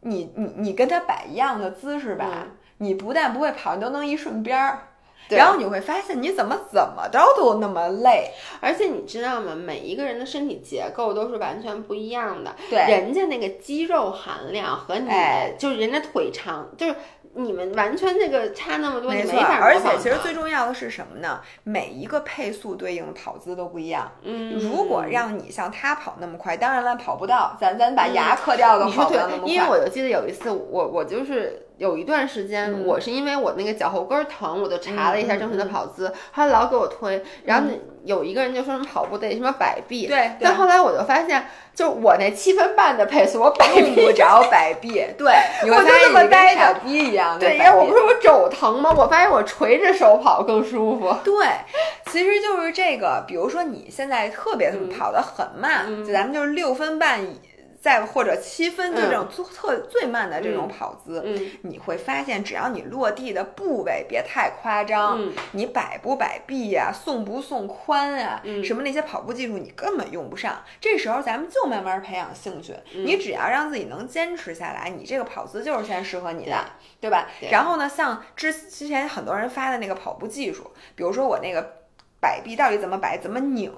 你你你跟他摆一样的姿势吧，嗯你不但不会跑，你都能一顺边儿。对然后你会发现，你怎么怎么着都那么累。而且你知道吗？每一个人的身体结构都是完全不一样的。对人家那个肌肉含量和你，哎就是人家腿长，就是你们完全那个差那么多，你没错，法而且其实最重要的是什么呢？每一个配速对应的跑姿都不一样。嗯，如果让你像他跑那么快，当然了，跑不到，咱咱把牙磕掉都嗯你说对跑不到那么，快。因为我就记得有一次，我我就是有一段时间，嗯我是因为我那个脚后跟儿疼，我就查了一下正确的跑姿，他老给我推，然后有一个人就说什么跑步得什么摆臂，对对但后来我就发现，就我那七分半的配速，我摆用不着摆臂，对，我就发现这么呆着。对，然后我不是我肘疼吗？我发现我垂着手跑更舒服。对，其实就是这个，比如说你现在特别嗯跑得很慢，嗯就咱们就是六分半以再或者七分，就这种最特最慢的这种跑姿。嗯你会发现，只要你落地的部位别太夸张，嗯你摆不摆臂呀、送不送髋啊，嗯什么那些跑步技术你根本用不上。这时候咱们就慢慢培养兴趣，嗯你只要让自己能坚持下来，你这个跑姿就是现在适合你的，对吧？对然后呢，像之之前很多人发的那个跑步技术，比如说我那个摆臂到底怎么摆，怎么拧，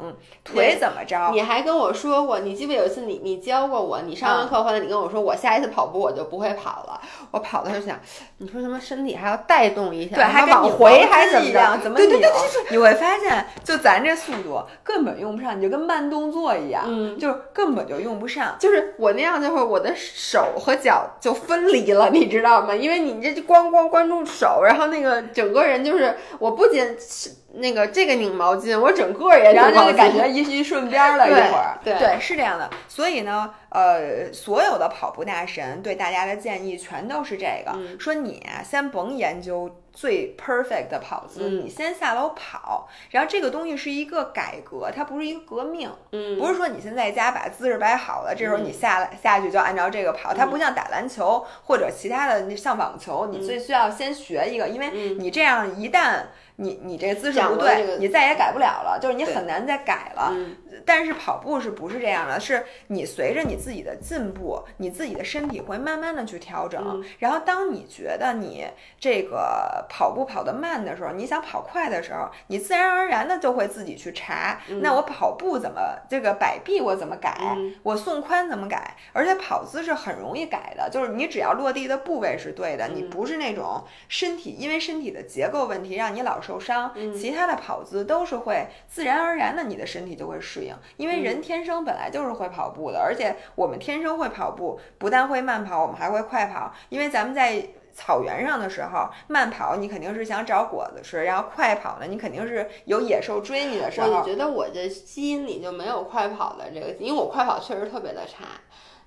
腿怎么着，你还跟我说过，你记不记得有一次你你教过我，你上完课回来，你跟我说我下一次跑步我就不会跑了。我跑的时候想，你说什么身体还要带动一下，对，还往回还怎么怎一样，怎么对对对？你会发现，就咱这速度根本用不上，你就跟慢动作一样，嗯就是根本就用不上。就是我那样就会，我的手和脚就分离了，你知道吗？因为你这就光光关注手，然后那个整个人就是，我不仅是那个这个拧毛巾，我整个也拧毛巾然后就感觉一一顺边儿了一会儿，对是这样的。所以呢，呃，所有的跑步大神对大家的建议全都是这个，嗯说你啊，先甭研究最 perfect 的跑姿，嗯你先下楼跑。然后这个东西是一个改革，它不是一个革命，嗯不是说你先在家把姿势摆好了，这时候你下来下去就按照这个跑。它不像打篮球或者其他的那像网球，你最需要先学一个，因为嗯你这样一旦你你这个姿势不对，你再也改不了了，就是你很难再改了。嗯但是跑步是不是这样的？是你随着你自己的进步，你自己的身体会慢慢的去调整。嗯然后当你觉得你这个跑步跑得慢的时候，你想跑快的时候，你自然而然的就会自己去查，那我跑步怎么这个摆臂我怎么改，嗯我送髋怎么改？而且跑姿是很容易改的，就是你只要落地的部位是对的，你嗯不是那种身体因为身体的结构问题让你老受伤，嗯其他的跑姿都是会自然而然的，你的身体就会适应。因为嗯人天生本来就是会跑步的，而且我们天生会跑步，不但会慢跑，我们还会快跑。因为咱们在草原上的时候，慢跑你肯定是想找果子吃，然后快跑呢，你肯定是有野兽追你的时候我。觉得我这基因里就没有快跑的这个，因为我快跑确实特别的差。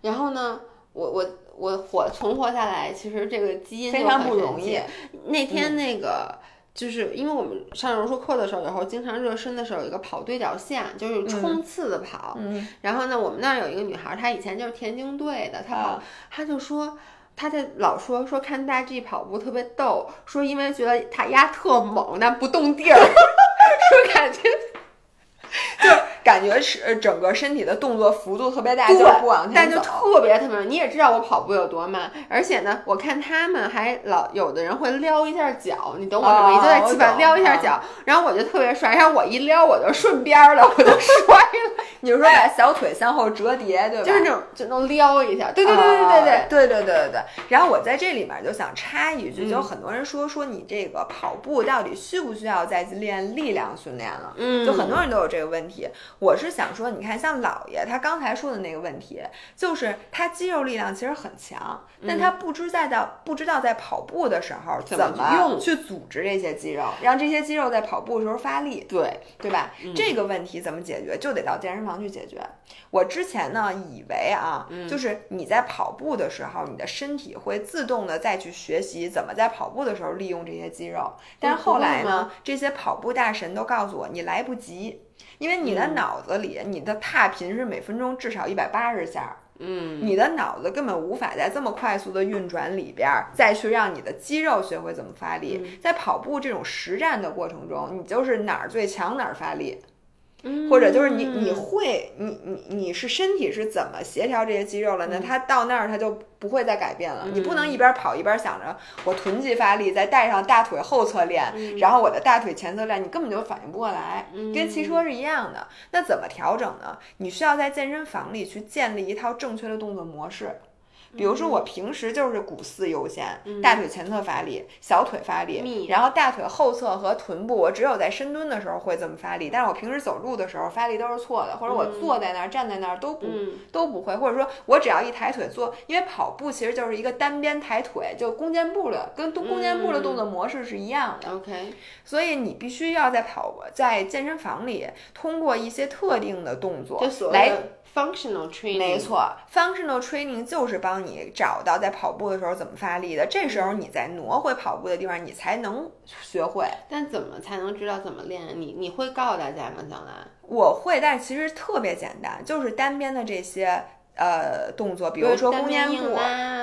然后呢，我我我活存活下来，其实这个基因非常不容易。那天那个。就是因为我们上柔术课的时候，有时候经常热身的时候有一个跑对角线，就是冲刺的跑。嗯，然后呢，我们那儿有一个女孩儿，她以前就是田径队的，她跑，啊她就说。她在老说说看大 G 跑步特别逗，说因为觉得他压特猛，但不动地儿，说感觉感觉是呃整个身体的动作幅度特别大，就不往但就。特别特别慢。你也知道我跑步有多慢，而且呢，我看他们还老有的人会撩一下脚，你懂我什么意思？哦就在基本上我懂啊撩一下脚，然后我就特别帅，然后我一撩我就顺边儿了，我就 摔了，你是说把小腿向后折叠，对吧？就是那种就能撩一下。对对对对对对。啊对对对对对。然后我在这里面就想插一句，嗯就很多人说说你这个跑步到底需不需要再练力量训练了？嗯就很多人都有这个问题。我是想说，你看像老爷他刚才说的那个问题，就是他肌肉力量其实很强，但他不知在到不知道在跑步的时候怎怎么用去组织这些肌肉，让这些肌肉在跑步的时候发力。对，对吧？嗯这个问题怎么解决，就得到健身房去解决。我之前呢，以为啊，嗯就是你在跑步的时候，你的身体会自动的再去学习怎么在跑步的时候利用这些肌肉。但是后来呢，这些跑步大神都告诉我，你来不及，因为你的嗯脑子里，你的踏频是每分钟至少一百八十下。嗯，你的脑子根本无法在这么快速的运转里边儿，再去让你的肌肉学会怎么发力。嗯在跑步这种实战的过程中，你就是哪儿最强哪儿发力，嗯或者就是你你会你你你是身体是怎么协调这些肌肉了呢？它到那儿它就不会再改变了。你不能一边跑一边想着我臀肌发力，再带上大腿后侧练，然后我的大腿前侧练，你根本就反应不过来，跟骑车是一样的。那怎么调整呢？你需要在健身房里去建立一套正确的动作模式。比如说，我平时就是股四优先，大腿前侧发力，小腿发力，然后大腿后侧和臀部，我只有在深蹲的时候会这么发力，但是我平时走路的时候发力都是错的，或者我坐在那儿、站在那儿都不、嗯。都不会，或者说我只要一抬腿做，因为跑步其实就是一个单边抬腿，就弓箭步的，跟弓箭步的动作模式是一样的。OK，所以你必须要在跑在健身房里通过一些特定的动作来的 functional training，没，错，functional training 就是帮你找到在跑步的时候怎么发力的。这时候你再挪回跑步的地方，你才能学会。但怎么才能知道怎么练？你你会告诉大家吗？将来？我会，但其实特别简单，就是单边的这些呃动作，比如说弓箭步、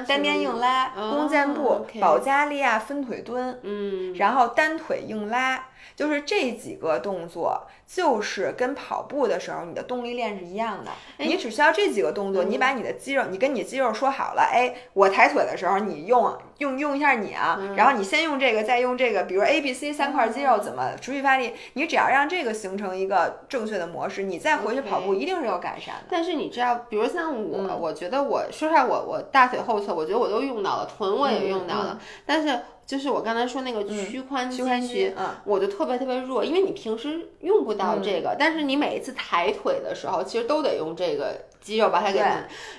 单边硬拉、弓箭步、保加利亚分腿蹲，嗯，然后单腿硬拉，就是这几个动作，就是跟跑步的时候你的动力链是一样的。你只需要这几个动作，你把你的肌肉，你跟你肌肉说好了，哎，我抬腿的时候你用用用一下你啊，然后你先用这个，再用这个，比如 A、B、C 三块肌肉怎么持续发力，你只要让这个形成一个正确的模式，你再回去跑步一定是有改善的。但是你知道，比如像我，嗯我觉得我说实话，我我大腿后侧，我觉得我都用到了，臀我也用到了，但是就是我刚才说那个屈髋嗯屈髋肌肌，嗯。我就特别特别弱，因为你平时用不到这个，但是你每一次抬腿的时候，其实都得用这个肌肉把它给。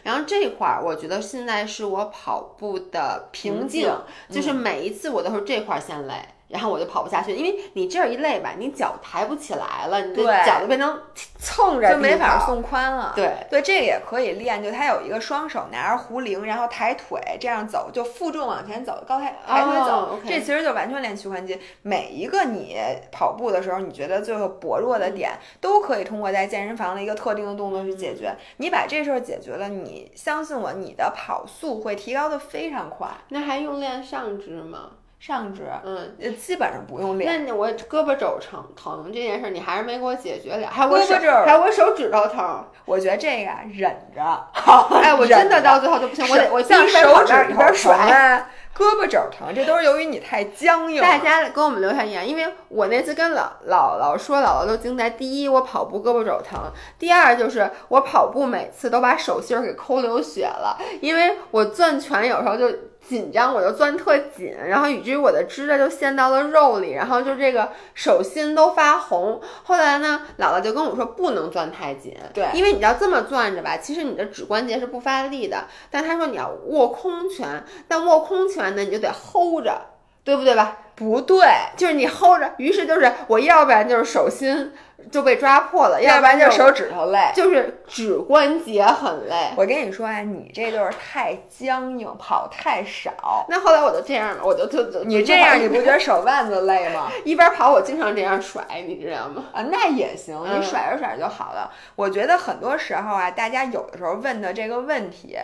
然后这块儿，我觉得现在是我跑步的瓶颈，就是每一次我都是这块儿先累。然后我就跑不下去，因为你这样一累吧，你脚抬不起来了，你的对脚就变成蹭着就没。法送髋了。对，对，这个也可以练，就他有一个双手拿着壶铃，然后抬腿这样走，就负重往前走，高抬抬腿走，这其实就完全练屈髋肌。每一个你跑步的时候，你觉得最后薄弱的点，都可以通过在健身房的一个特定的动作去解决。你把这事儿解决了，你相信我，你的跑速会提高的非常快。那还用练上肢吗？上肢嗯，呃基本上不用练。那你我胳膊肘疼疼这件事儿，你还是没给我解决了，还有我手还有我手指头疼。我觉得这个啊，忍着。哎，我真的到最后就不行，我得我像一边跑手指头一边甩。胳膊肘疼，这都是由于你太僵硬。大家给我们留下言，因为我那次跟姥姥姥说，姥姥都惊呆。第一，我跑步胳膊肘疼；第二，就是我跑步每次都把手心儿给抠流血了，因为我攥拳有时候就紧张，我就攥特紧，然后以至于我的指甲就陷到了肉里，然后就这个手心都发红。后来呢，姥姥就跟我说不能攥太紧，对因为你要这么攥着吧，其实你的指关节是不发力的。但她说你要握空拳，但握空拳呢，你就得 hold 着，对不对吧？不对，就是你 hold 着，于是就是我要不然就是手心就被抓破了，要不然就是手指头累。就是指关节很累。我跟你说啊，你这就是太僵硬，跑太少。那后来我就这样了，我就就就你这样，你不觉得 手腕子累吗？一边跑我经常这样甩，你知道吗？啊，那也行，嗯你甩着甩着就好了。我觉得很多时候啊，大家有的时候问的这个问题，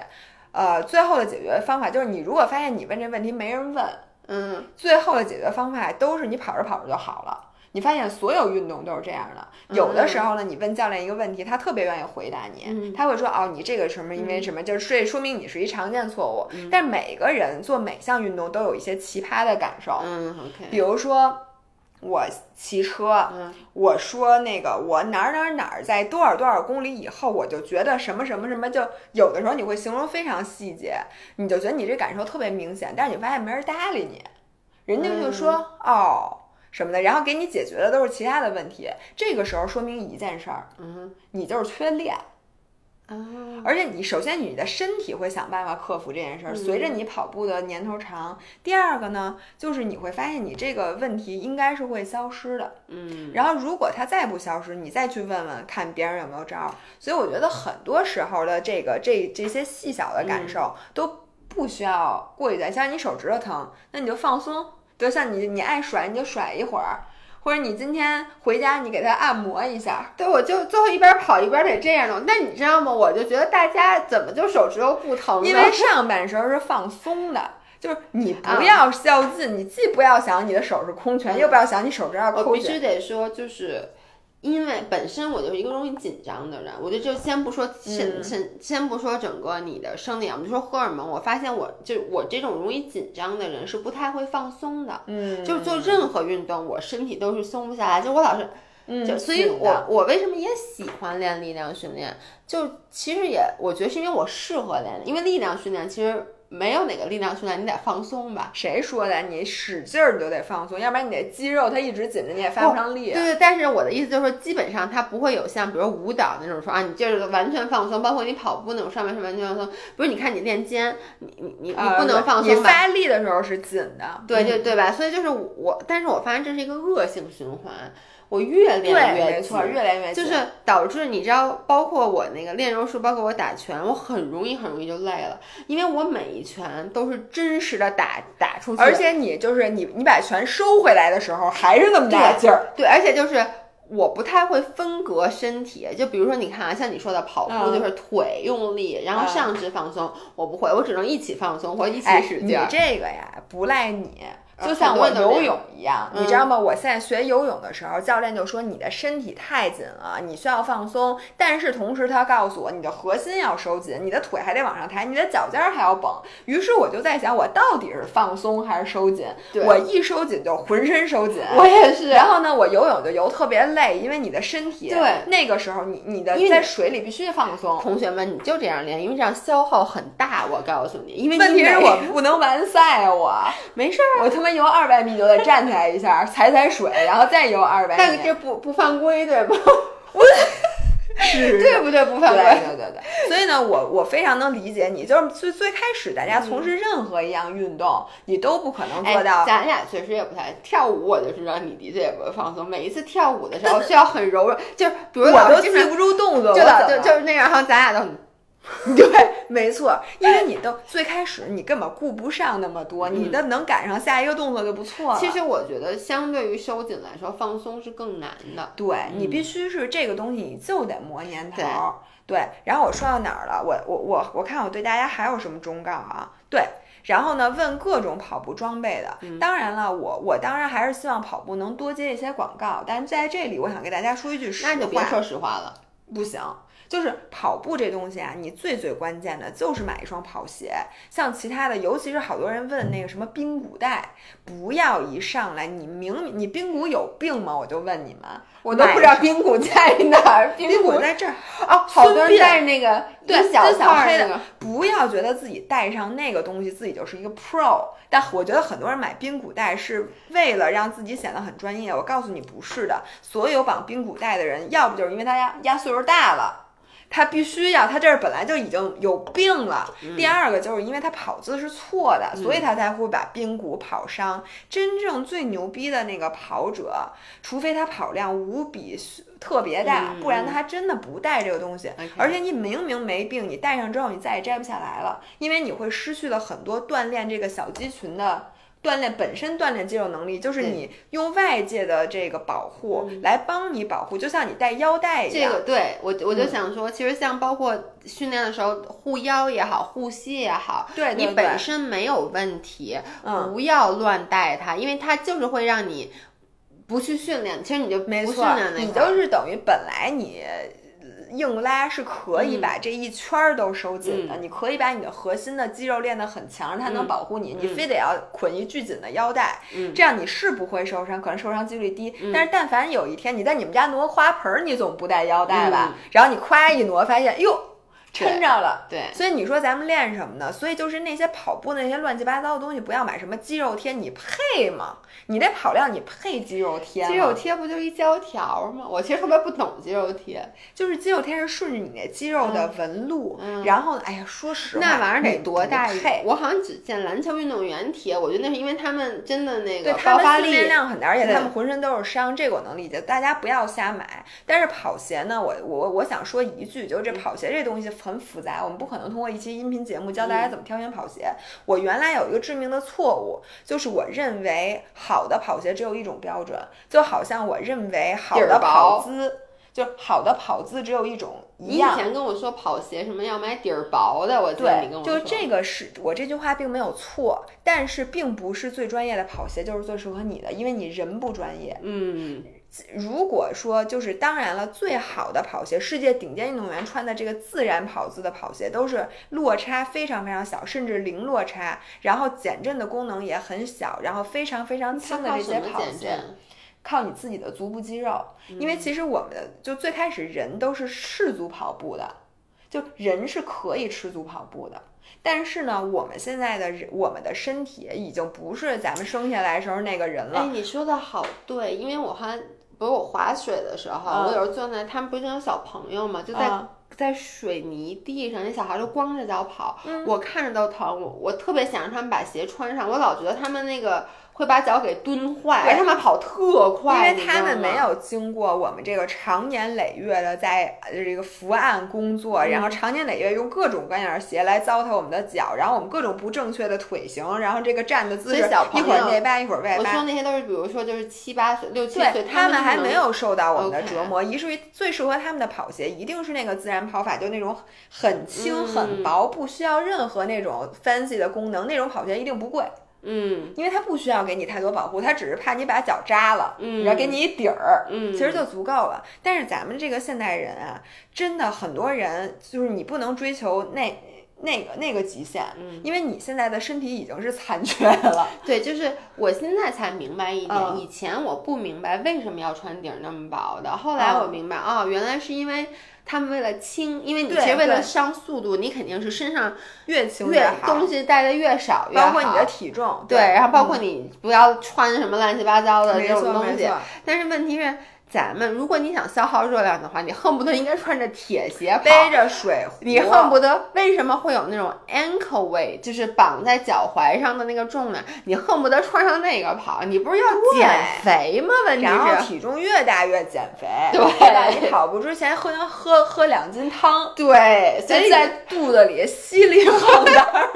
呃，最后的解决方法就是，你如果发现你问这问题没人问，嗯，最后的解决方法都是你跑着跑着就好了。你发现所有运动都是这样的，有的时候呢，你问教练一个问题，他特别愿意回答你，嗯。他会说哦，你这个什么因为什么，就是这说明你是一常见错误。嗯。但每个人做每项运动都有一些奇葩的感受，嗯，OK，比如说我骑车，嗯。我说那个我哪儿哪儿哪儿在多少多少公里以后，我就觉得什么什么什么，就有的时候你会形容非常细节，你就觉得你这感受特别明显，但是你发现没人搭理你，人家就说、哦什么的，然后给你解决的都是其他的问题，这个时候说明一件事儿，嗯。你就是缺练。啊，而且你首先你的身体会想办法克服这件事儿，嗯随着你跑步的年头长。第二个呢，就是你会发现你这个问题应该是会消失的。嗯然后如果它再不消失，你再去问问看别人有没有招儿。所以我觉得很多时候的这个这这些细小的感受都不需要过于在意，像你手指头疼，那你就放松。对，像你你爱甩你就甩一会儿，或者你今天回家你给他按摩一下。对，我就最后一边跑一边得这样弄。那你知道吗？我就觉得大家怎么就手指头不疼呢？因为上半身是放松的，就是你啊不要较劲，你既不要想你的手是空拳，又不要想你手指要我必须。得说，就是因为本身我就是一个容易紧张的人，我就就先不说先嗯先先不说整个你的生理啊，我们就说荷尔蒙。我发现我就我这种容易紧张的人是不太会放松的，嗯，就是做任何运动，我身体都是松不下来。就我老是嗯，就所以我，我为什么也喜欢练力量训练？就其实也，我觉得是因为我适合练，因为力量训练其实没有哪个力量训练你得放松吧。谁说的？你使劲儿你就得放松，要不然你的肌肉它一直紧着，你也发不上力。对对，但是我的意思就是说，基本上它不会有像比如舞蹈那种说啊，你这个完全放松，包括你跑步那种上半身完全放松。比如你看你练肩，你你你你呃不能放你松吧？发力的时候是紧的。对对嗯对吧？所以就是我，但是我发现这是一个恶性循环，我越练对，越没错，紧越来越紧就是导致你知道，包括我那个练柔术，包括我打拳，我很容易很容易就累了，因为我每一拳都是真实的打打出去，而且你就是你，你把拳收回来的时候还是那么大劲儿。对，而且就是我不太会分隔身体，就比如说你看啊，像你说的跑步嗯就是腿用力，然后嗯上肢放松，我不会，我只能一起放松或者一起使劲儿。这个呀，不赖你。就像我游泳一样，嗯你知道吗？我现在学游泳的时候，教练就说你的身体太紧了，你需要放松。但是同时他告诉我，你的核心要收紧，你的腿还得往上抬，你的脚尖儿还要绷。于是我就在想，我到底是放松还是收紧？我一收紧就浑身收紧。我也是，然后呢，我游泳就游特别累，因为你的身体对那个时候你你的你在水里必须放松。同学们，你就这样练，因为这样消耗很大。我告诉你，因为问题是我不能完赛啊，我 没事儿，我他妈游二百米就得站起来一下，踩踩水，然后再游二百米。但这不不犯规对吗？是对不对？不犯规。对对对，所以呢，我我非常能理解你，就是最最开始大家从事任何一样运动，你都不可能做哎，到。咱俩确实也不太跳舞，我就知道你的确也不会放松。每一次跳舞的时候需要很柔软，就是比如我都记不住动作，就就就是那样，然后咱俩都很 对，没错，因为你都最开始你根本顾不上那么多，你的能赶上下一个动作就不错了。嗯其实我觉得，相对于收紧来说，放松是更难的。对你嗯必须是这个东西，你就得磨年头儿。对，然后我说到哪儿了？我我我我看我对大家还有什么忠告啊？对，然后呢，问各种跑步装备的。嗯当然了，我我当然还是希望跑步能多接一些广告，但在这里我想给大家说一句实话，那你就别说实话了。不行。就是跑步这东西啊，你最最关键的就是买一双跑鞋。像其他的，尤其是好多人问那个什么髌骨带，不要一上来你明明你髌骨有病吗？我就问你们，我都不知道买髌骨在哪儿，髌髌骨骨在这儿。哦，好多人带着那个对一小小黑的不要觉得自己带上那个东西，自己就是一个 pro。但我觉得很多人买髌骨带是为了让自己显得很专业。我告诉你，不是的。所有绑髌骨带的人，要不就是因为他压压岁数大了。他必须要，他这儿本来就已经有病了。第二个就是因为他跑姿是错的，所以他才会把髌骨跑伤。真正最牛逼的那个跑者，除非他跑量无比特别大，嗯不然他真的不带这个东西。而且你明明没病，你戴上之后你再也摘不下来了，因为你会失去了很多锻炼这个小肌群的。锻炼本身锻炼肌肉能力，就是你用外界的这个保护来帮你保护，就像你带腰带一样这样。个对我我就嗯。想说，其实像包括训练的时候护腰也好，护膝也好，对你本身没有问题，嗯。不要乱带它，因为它就是会让你不去训练，其实你就不训没错你就是等于本来你硬拉是可以嗯把这一圈儿都收紧的，你可以把你的核心的肌肉练得很强，它能嗯保护你。你嗯非得要捆一巨紧的腰带，嗯这样你是不会受伤，可能受伤几率低。但是但凡有一天你在你们家挪花盆儿，你总不带腰带吧？嗯然后你夸一挪，发现哟。抻着了，对所以你说咱们练什么呢？所以就是那些跑步那些乱七八糟的东西，不要买什么肌肉贴，你配吗？你这跑量你配肌肉贴吗？肌肉贴不就一胶条吗？我其实特别不懂肌肉贴，就是肌肉贴是顺着你那肌肉的纹路，嗯然后哎呀，说实话，那玩意儿得多大？我好像只见篮球运动员贴，我觉得那是因为他们真的那对个他们训爆发力练量很大，而且他们浑身都是伤，这个我能理解。大家不要瞎买。但是跑鞋呢，我我我想说一句，就是这跑鞋这东西很复杂，我们不可能通过一期音频节目教大家怎么挑选跑鞋。我原来有一个致命的错误，就是我认为好的跑鞋只有一种标准，就好像我认为好的跑姿，就好的跑姿只有一种一样你以。前跟我说跑鞋什么要买底儿薄的，我记得你跟对，我说。就这个是我这句话并没有错，但是并不是最专业的跑鞋就是最适合你的，因为你人不专业。嗯，如果说就是当然了，最好的跑鞋，世界顶尖运动员穿的这个自然跑姿的跑鞋，都是落差非常非常小，甚至零落差，然后减震的功能也很小，然后非常非常轻的这些跑鞋。减震？靠你自己的足部肌肉，因为其实我们的就最开始人都是赤足跑步的，就人是可以赤足跑步的。但是呢，我们现在的人，我们的身体已经不是咱们生下来时候那个人了。哎，你说的好对，因为我还不是我滑水的时候，嗯我有时候坐在他们不是有小朋友嘛，就在、嗯在水泥地上，那小孩就光着脚跑，嗯我看着都疼。我我特别想让他们把鞋穿上，我老觉得他们那个会把脚给蹲坏，对。而且他们跑特快因，为他们没。有经过我们这个长年累月的在呃这个伏案工作，然后嗯长年累月用各种各样的鞋来糟蹋我们的脚，然后我们各种不正确的腿型，然后这个站的姿势一会儿内八一会儿外八我八。说那些都是，比如说就是七八岁、六七对岁，他们还没有受到我们的折磨，以至于最适合他们的跑鞋一定是那个自然跑法，就那种很轻嗯很薄，不需要任何那种 fancy 的功能，那种跑鞋一定不贵，嗯。因为它不需要给你太多保护，它只是怕你把脚扎了，嗯。然后给你一底儿，嗯，其实就足够了。但是咱们这个现代人啊，真的很多人就是你不能追求那那个那个极限，嗯。因为你现在的身体已经是残缺了。对，就是我现在才明白一点，嗯。以前我不明白为什么要穿底儿那么薄的，后来嗯。我明白，哦，原来是因为他们为了轻，因为你对其实为了对上速度，你肯定是身上越轻越好，东西带的越少越好，包括你的体重，对，然后包括你不要穿什么乱七八糟的这种东西。但是问题是。咱们如果你想消耗热量的话，你恨不得应该穿着铁鞋，背着水壶，你恨不得为什么会有那种 ankle weight，就是绑在脚踝上的那个重量，你恨不得穿上那个跑，你不是要减肥吗？问题然后是，体重越大越减肥，对吧？你跑步之前喝喝喝两斤汤，对，所以在肚子里稀里哗啦。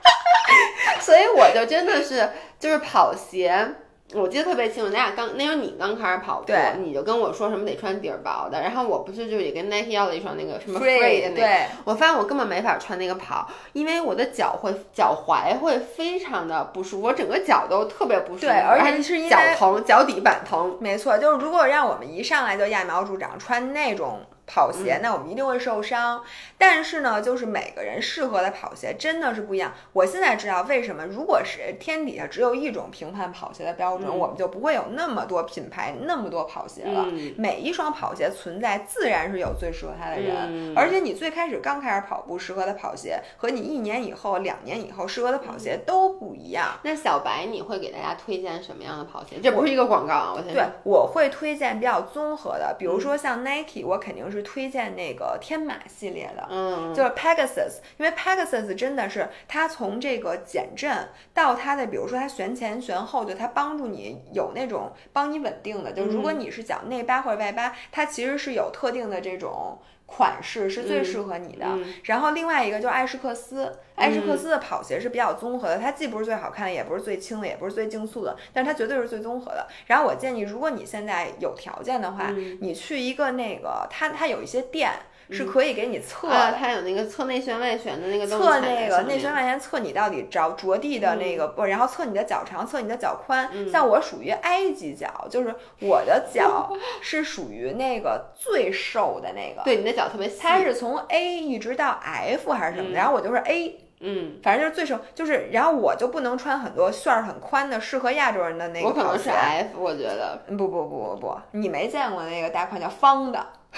所以我就真的是就是跑鞋。我记得特别清楚，咱俩刚那时候你刚开始跑步对，你就跟我说什么得穿底儿薄的，然后我不是就也跟 Nike 要了一双那个什么 Free，Free 的那个，对我发现我根本没法穿那个跑，因为我的脚会脚踝会非常的不舒服，我整个脚都特别不舒服，对而且且是因为脚疼，脚底板疼。没错，就是如果让我们一上来就揠苗助长，穿那种跑鞋，嗯那我们一定会受伤。但是呢，就是每个人适合的跑鞋真的是不一样。我现在知道为什么，如果是天底下只有一种评判跑鞋的标准，嗯我们就不会有那么多品牌、那么多跑鞋了。嗯每一双跑鞋存在，自然是有最适合它的人。嗯而且你最开始刚开始跑步适合的跑鞋，和你一年以后、两年以后适合的跑鞋都不一样。那小白，你会给大家推荐什么样的跑鞋？这不是一个广告啊，我先对，我会推荐比较综合的，比如嗯说像 Nike，我肯定是推荐那个天马系列的。嗯，就是 Pegasus，因为 Pegasus 真的是它从这个减震到它的，比如说它旋前旋后，就它帮助你有那种帮你稳定的，就是如嗯。果你是讲内八或者外八，它其实是有特定的这种款式是最适合你的。嗯然后另外一个就是艾诗克斯，艾诗克斯的跑鞋是比较综合的，它既不是最好看的，也不是最轻的，也不是最竞速的，但是它绝对是最综合的。然后我建议，如果你现在有条件的话，嗯你去一个那个它它有一些店。是可以给你测的，啊，它有那个测内旋外旋的那个动测那个内旋外旋测你到底着着地的那个不，然后测你的脚长，测你的脚宽。嗯像我属于埃及脚，就是我的脚 是属于那个最瘦的那个，对，你的脚特别细，它是从 A 一直到 F 还是什么然后我就是 A。嗯，反正就是最瘦，就是然后我就不能穿很多旋儿很宽的，适合亚洲人的那个我可能是 F，我觉得。嗯不不不不不，你没见过那个大款叫方的，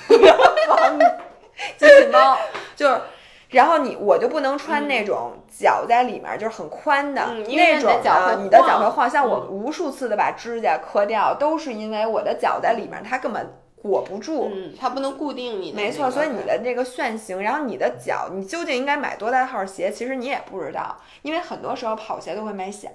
方的机器猫，就是。然后你我就不能穿那种脚在里面就是很宽的、那种你的脚，会你的脚晃会晃。像我嗯无数次的把指甲磕掉，都是因为我的脚在里面，它根本裹不住。嗯，它不能固定你。没错，所以你的那个楦型，然后你的脚，你究竟应该买多大号鞋，其实你也不知道，因为很多时候跑鞋都会买小。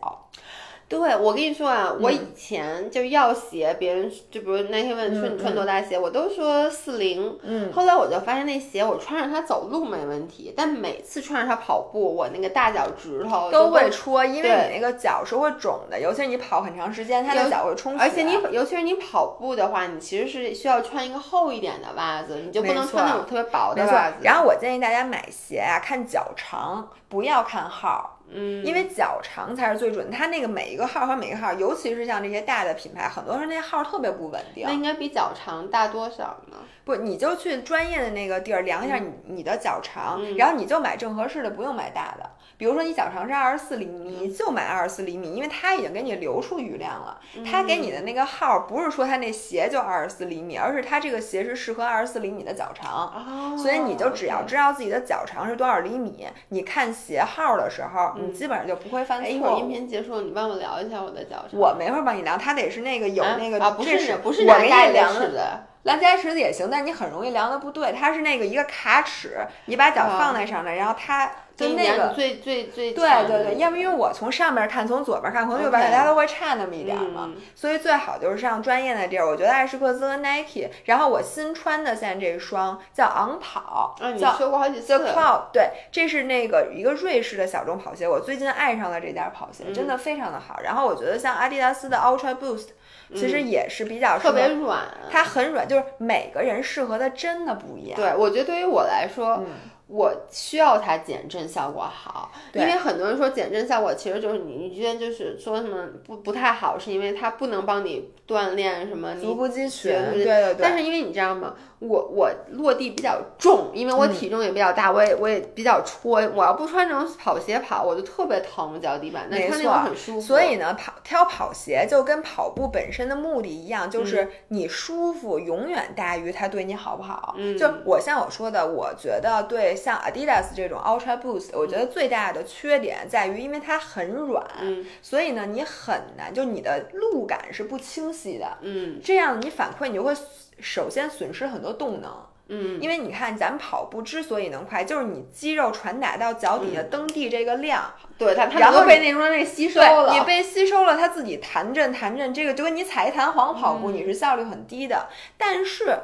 对，我跟你说啊，我嗯以前就要鞋，别人就比如那天问说你穿多大鞋，我都说四零。嗯，后来我就发现那鞋我穿着它走路没问题，但每次穿着它跑步，我那个大脚趾头都就会戳，因为你那个脚是会肿的，尤其是你跑很长时间，它的脚会充血。而且你尤其是你跑步的话，你其实是需要穿一个厚一点的袜子，你就不能穿那种特别薄的袜子。，然后我建议大家买鞋啊，看脚长，不要看号。嗯，因为脚长才是最准，它那个每一个号和每个号，尤其是像这些大的品牌，很多人那号特别不稳定那。应该比脚长大多少呢？不，你就去专业的那个地儿量一下你、你的脚长，然后你就买正合适的，不用买大的。比如说你脚长是二十四厘米，你就买二十四厘米，因为它已经给你留出余量了。它给你的那个号不是说它那鞋就二十四厘米，而是它这个鞋是适合二十四厘米的脚长。哦所以你就只要知道自己的脚长是多少厘米，你看鞋号的时候，你基本上就不会犯哎，一会儿音。频结束，你帮我聊一下我的脚长。我没法帮你量，它得是那个有啊那个，啊，不这是不是我给你量尺的，量加尺子也行，但你很容易量的不对。它是那个一个卡尺，你把脚放在上面，然后它就那个。最最最对对对，要不因为我从上面看，从左边看，从右边看大家都会差那么一点嘛。嗯所以最好就是上专业的地儿。我觉得艾诗克斯和 Nike，然后我新穿的现在这一双叫昂跑，啊，你叫说过好几次 The Cloud，对，这是那个一个瑞士的小众跑鞋，我最近爱上了这件跑鞋，嗯真的非常的好。然后我觉得像阿迪达斯的 Ultra Boost，其实也是比较嗯特别软。它很软，就是每个人适合的真的不一样。对，我觉得对于我来说，嗯我需要它减震效果好，因为很多人说减震效果其实就是你你之前就是说什么不不太好，是因为它不能帮你锻炼什么你足部肌群，对对对。但是因为你知道吗？我我落地比较重，因为我体重也比较大，我也我也比较戳。我要不穿这种跑鞋跑，我就特别疼脚底板。那没穿那很舒服。所以呢，跑挑跑鞋就跟跑步本身的目的一样，嗯就是你舒服永远大于它对你好不好。嗯就我像我说的，我觉得对像 Adidas 这种 Ultra Boost，我觉得最大的缺点在于，因为它很软，嗯所以呢，你很难，就你的路感是不清晰的。嗯这样你反馈你就会首先损失很多动能。嗯因为你看，咱们跑步之所以能快，就是你肌肉传达到脚底下蹬地这个量，对它它然后能够被那双那吸收了，你被吸收了，它自己弹震弹震，这个就跟你踩一弹簧跑步，嗯你是效率很低的。但是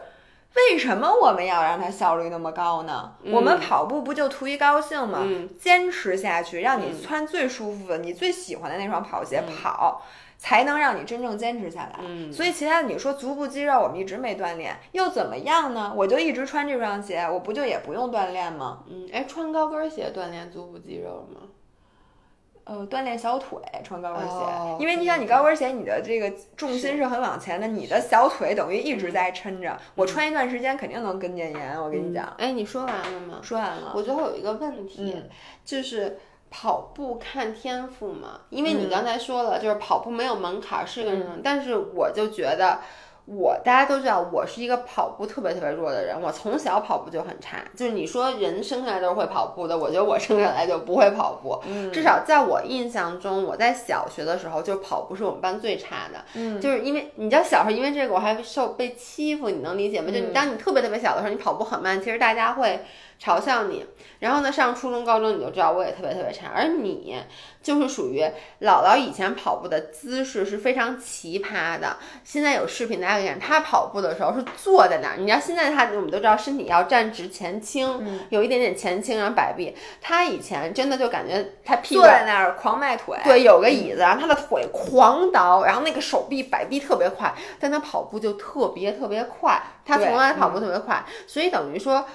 为什么我们要让它效率那么高呢？我们跑步不就图一高兴吗？嗯坚持下去，让你嗯穿最舒服的、你最喜欢的那双跑鞋嗯跑。才能让你真正坚持下来。嗯所以其他的你说足部肌肉我们一直没锻炼，又怎么样呢？我就一直穿这双鞋，我不就也不用锻炼吗？嗯，哎，穿高跟鞋锻炼足部肌肉吗？呃，锻炼小腿，穿高跟鞋，哦因为你想，你高跟鞋，你的这个重心是很往前的，你的小腿等于一直在抻着。我穿一段时间肯定能跟腱炎，我跟你讲。哎，你说完了吗？说完了，我最后有一个问题，嗯就是跑步看天赋嘛，因为你嗯刚才说了，就是跑步没有门槛，是个人，但是我就觉得。我大家都知道，我是一个跑步特别特别弱的人，我从小跑步就很差。就是你说人生下来都是会跑步的，我觉得我生下来就不会跑步。嗯至少在我印象中，我在小学的时候就跑步是我们班最差的。嗯就是因为你知道小时候因为这个我还受被欺负，你能理解吗？就你嗯当你特别特别小的时候，你跑步很慢，其实大家会嘲笑你。然后呢，上初中、高中你就知道我也特别特别差，而你就是属于姥姥以前跑步的姿势是非常奇葩的。现在有视频大家可以看，她跑步的时候是坐在那儿，你知道现在他我们都知道身体要站直前倾，嗯有一点点前倾然后摆臂。他以前真的就感觉他屁股坐在那儿狂迈腿，对，有个椅子，然后他的腿狂倒，然后那个手臂摆臂特别快，但他跑步就特别特别快，他从来跑步特别快，所以等于说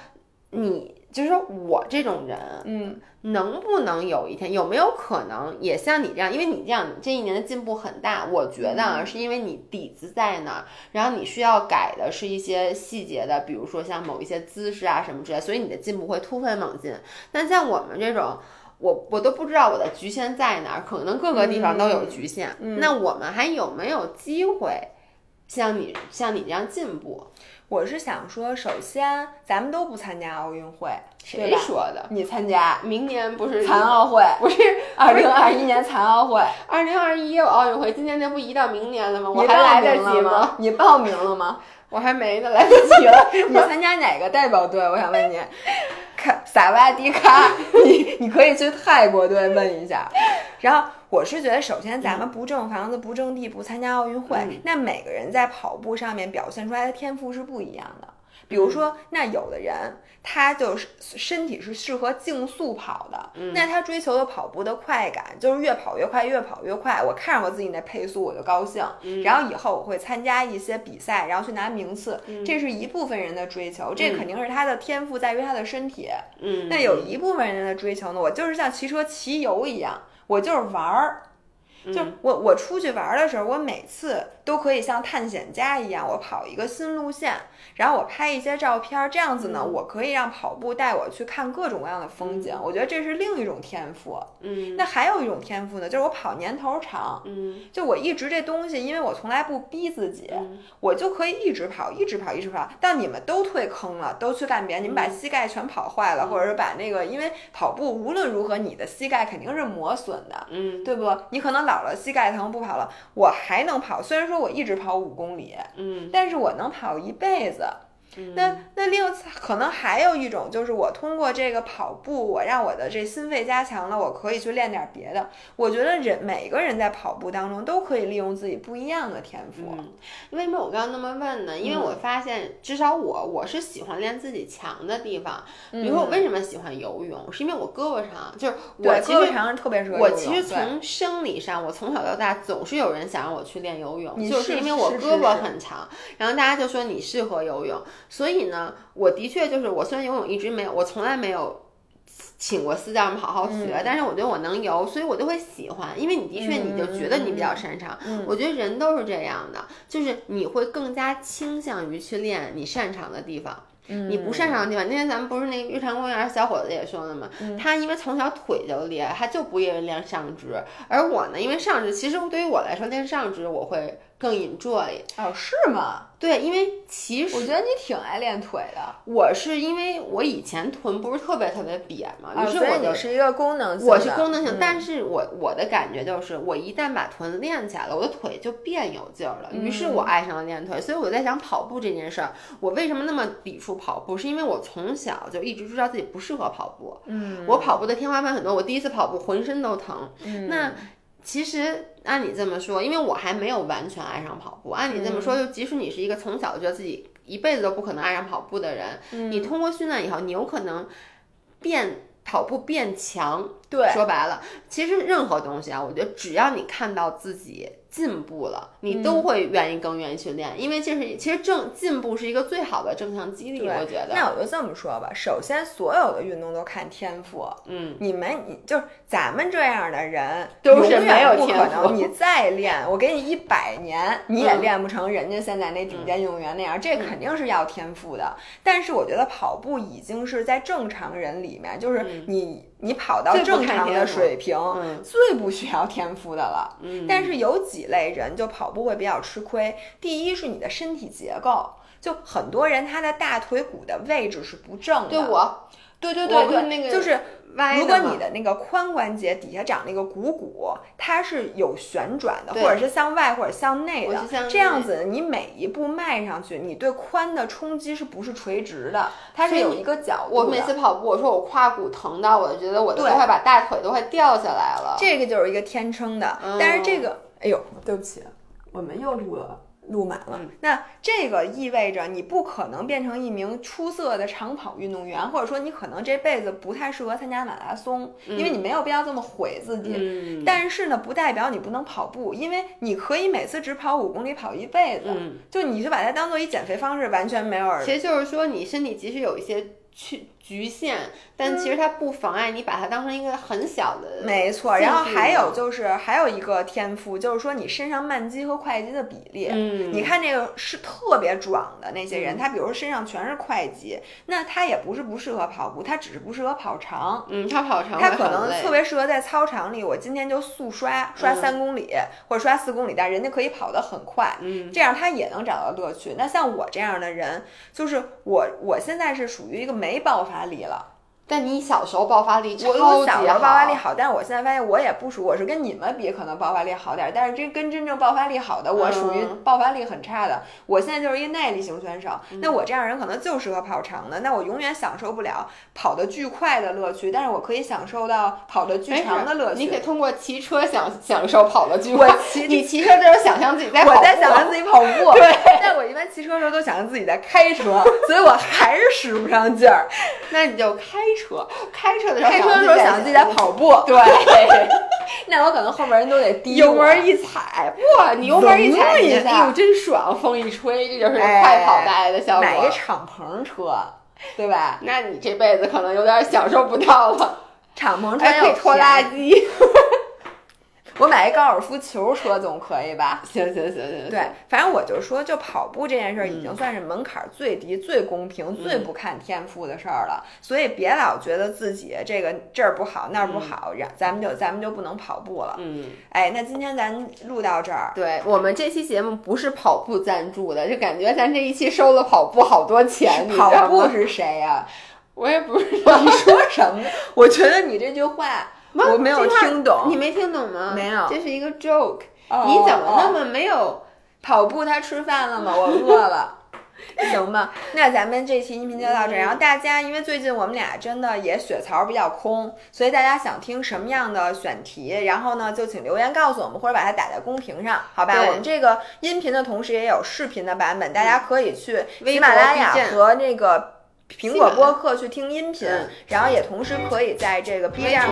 你就是说我这种人，嗯，能不能有一天有没有可能也像你这样？因为你这样这一年的进步很大，我觉得啊，是因为你底子在那儿，然后你需要改的是一些细节的，比如说像某一些姿势啊什么之类，所以你的进步会突飞猛进。但像我们这种。我我都不知道我的局限在哪儿，可能各个地方都有局限。那我们还有没有机会像你像你这样进步？我是想说，首先咱们都不参加奥运会，谁？说的？你参加明年不是残奥会，不是二零二一年残奥会，二零二一也有奥运会，今年那不移到明年了吗？我还来得及吗？吗？你报名了吗？我还没呢，来不及了。你参加哪个代表队？我想问你，卡萨瓦迪卡，你你可以去泰国队问一下。然后我是觉得，首先咱们不挣房子、不挣地、不参加奥运会，嗯。那每个人在跑步上面表现出来的天赋是不一样的。比如说，那有的人他就是身体是适合竞速跑的，那他追求的跑步的快感就是越跑越快，越跑越快。我看着我自己那配速我就高兴，然后以后我会参加一些比赛，然后去拿名次，这是一部分人的追求，这肯定是他的天赋在于他的身体。嗯，那有一部分人的追求呢，我就是像骑车骑游一样，我就是玩儿。就我我出去玩儿的时候，我每次都可以像探险家一样，我跑一个新路线，然后我拍一些照片儿，这样子呢，我可以让跑步带我去看各种各样的风景。我觉得这是另一种天赋。嗯那还有一种天赋呢，就是我跑年头长，嗯就我一直这东西，因为我从来不逼自己，嗯我就可以一直跑，一直跑，一直跑。到你们都退坑了，都去干别的，你们把膝盖全跑坏了，或者是把那个，因为跑步无论如何，你的膝盖肯定是磨损的。嗯对不？你可能老了，膝盖疼不跑了，我还能跑。虽然说我一直跑五公里，嗯但是我能跑一辈子。那那另可能还有一种就是我通过这个跑步，我让我的这心肺加强了，我可以去练点别的。我觉得人每个人在跑步当中都可以利用自己不一样的天赋。嗯，为什么我刚刚那么问呢？因为我发现，至少我我是喜欢练自己强的地方。比如说，我为什么喜欢游泳，是因为我胳膊长，就是我，其实。胳膊长是特别适合我游泳对其实从生理上，我从小到大总是有人想让我去练游泳，你就是因为我胳膊很长，然后大家就说你适合游泳，所以呢，我的确就是我虽然游泳一直没有，我从来没有请过私教我们好好学，嗯但是我觉得我能游，所以我就会喜欢，因为你的确你就觉得你比较擅长。嗯我觉得人都是这样的，就是你会更加倾向于去练你擅长的地方。你不擅长的地方，那天咱们不是那个日常公园小伙子也说了嘛？他因为从小腿就厉害，他就不愿意练上肢。而我呢，因为上肢其实对于我来说练上肢我会更 enjoy。哦，是吗？对，因为其实我觉得你挺爱练腿的。我是因为我以前臀不是特别特别扁嘛，所以你是一个功能性我是功能性，嗯但是我我的感觉就是，我一旦把臀练起来了，我的腿就变有劲儿了。于是嗯我爱上了练腿，所以我在想跑步这件事儿，我为什么那么抵触跑步？是因为我从小就一直知道自己不适合跑步。嗯，我跑步的天花板很多，我第一次跑步浑身都疼。嗯那其实按你这么说，因为我还没有完全爱上跑步，按你这么嗯。说，就即使你是一个从小就觉得自己一辈子都不可能爱上跑步的人，嗯你通过训练以后，你有可能变跑步变强。对。说白了，其实任何东西啊，我觉得只要你看到自己进步了，你嗯都会愿意更愿意去练，因为这是其实正进步是一个最好的正向激励，我觉得。那我就这么说吧，首先所有的运动都看天赋。嗯，你们，你就是咱们这样的人，都是永远没有不可天赋能。你再练，我给你一百年，你也嗯练不成人家现在那顶尖运动员那样。这肯定是要天赋的。但是我觉得跑步已经是在正常人里面，就是你你跑到正常的水平，嗯最不需要天赋的了。嗯但是有几类人就跑步会比较吃亏。第一是你的身体结构，就很多人他的大腿骨的位置是不正的。对我对对对对，那个就是如果你的那个髋关节底下长那个股骨，它是有旋转的，或者是向外或者向内的这样子你每一步迈上去，你对髋的冲击是不是垂直的？它是有一个角度。我每次跑步，我说我胯骨疼到，我就觉得我都对快把大腿都快掉下来了。这个就是一个天生的，嗯但是这个，哎呦，对不起，我们又录了。录满了，那这个意味着你不可能变成一名出色的长跑运动员，或者说你可能这辈子不太适合参加马拉松，因为你没有必要这么毁自己。嗯，但是呢，不代表你不能跑步，因为你可以每次只跑五公里跑一辈子，嗯就你就把它当做一减肥方式，完全没有。其实就是说，你身体即使有一些去局限，但其实它不妨碍你把它当成一个很小的。没错，然后还有就是还有一个天赋，就是说你身上慢肌和快肌的比例。嗯你看这个是特别壮的那些人，他比如说身上全是快肌，那他也不是不适合跑步，他只是不适合跑长。嗯，他跑长他可能特别适合在操场里，我今天就速刷，刷嗯三公里、或者刷四公里，但人家可以跑得很快，嗯这样他也能找到乐趣。那像我这样的人，就是我，我现在是属于一个没爆发里了。但你小时候爆发力超我级我小时候爆发力好，但是我现在发现我也不属，我是跟你们比可能爆发力好点儿，但是这跟真正爆发力好的，我属于嗯爆发力很差的。我现在就是一个耐力型选手，嗯那我这样人可能就适合跑长的，那我永远享受不了跑得巨快的乐趣，但是我可以享受到跑得巨长的乐趣。你可以通过骑车享享受跑的巨我快。骑你骑车就是想象自己在跑步，我在想象自己跑步，对，但我一般骑车的时候都想象自己在开车，所以我还是使不上劲儿。那你就开车，开车的时候开车的时候想象自己在跑步，对，那我可能后面人都得低油门一踩，哇，你油门一踩，一下哎呦真爽，风一吹，这就是哎快跑带来的效果。买个敞篷车，对吧？那你这辈子可能有点享受不到了，敞篷车还可以拖拉机。我买一高尔夫球车总可以吧？行行行行，对，反正我就说，就跑步这件事儿嗯已经算是门槛儿最低、最公平、最不看天赋的事儿了。所以别老觉得自己这个这儿不好那儿不好，然、咱们就咱们就不能跑步了。嗯，哎，那今天咱录到这儿，对我们这期节目不是跑步赞助的，就感觉咱这一期收了跑步好多钱？跑步是谁呀、我也不知道，你说什么？我觉得你这句话我没有听懂。你没听懂吗？没有这是一个 joke。哦你怎么那哦么没有？跑步他吃饭了吗？我饿了。行吧，那咱们这期音频就到这儿。然后大家，因为最近我们俩真的也血槽比较空，所以大家想听什么样的选题，然后呢就请留言告诉我们，或者把它打在公屏上，好吧？我们这个音频的同时也有视频的版本，大家可以去喜马拉雅和那个苹果播客去听音频嗯，然后也同时可以在这个 B 站。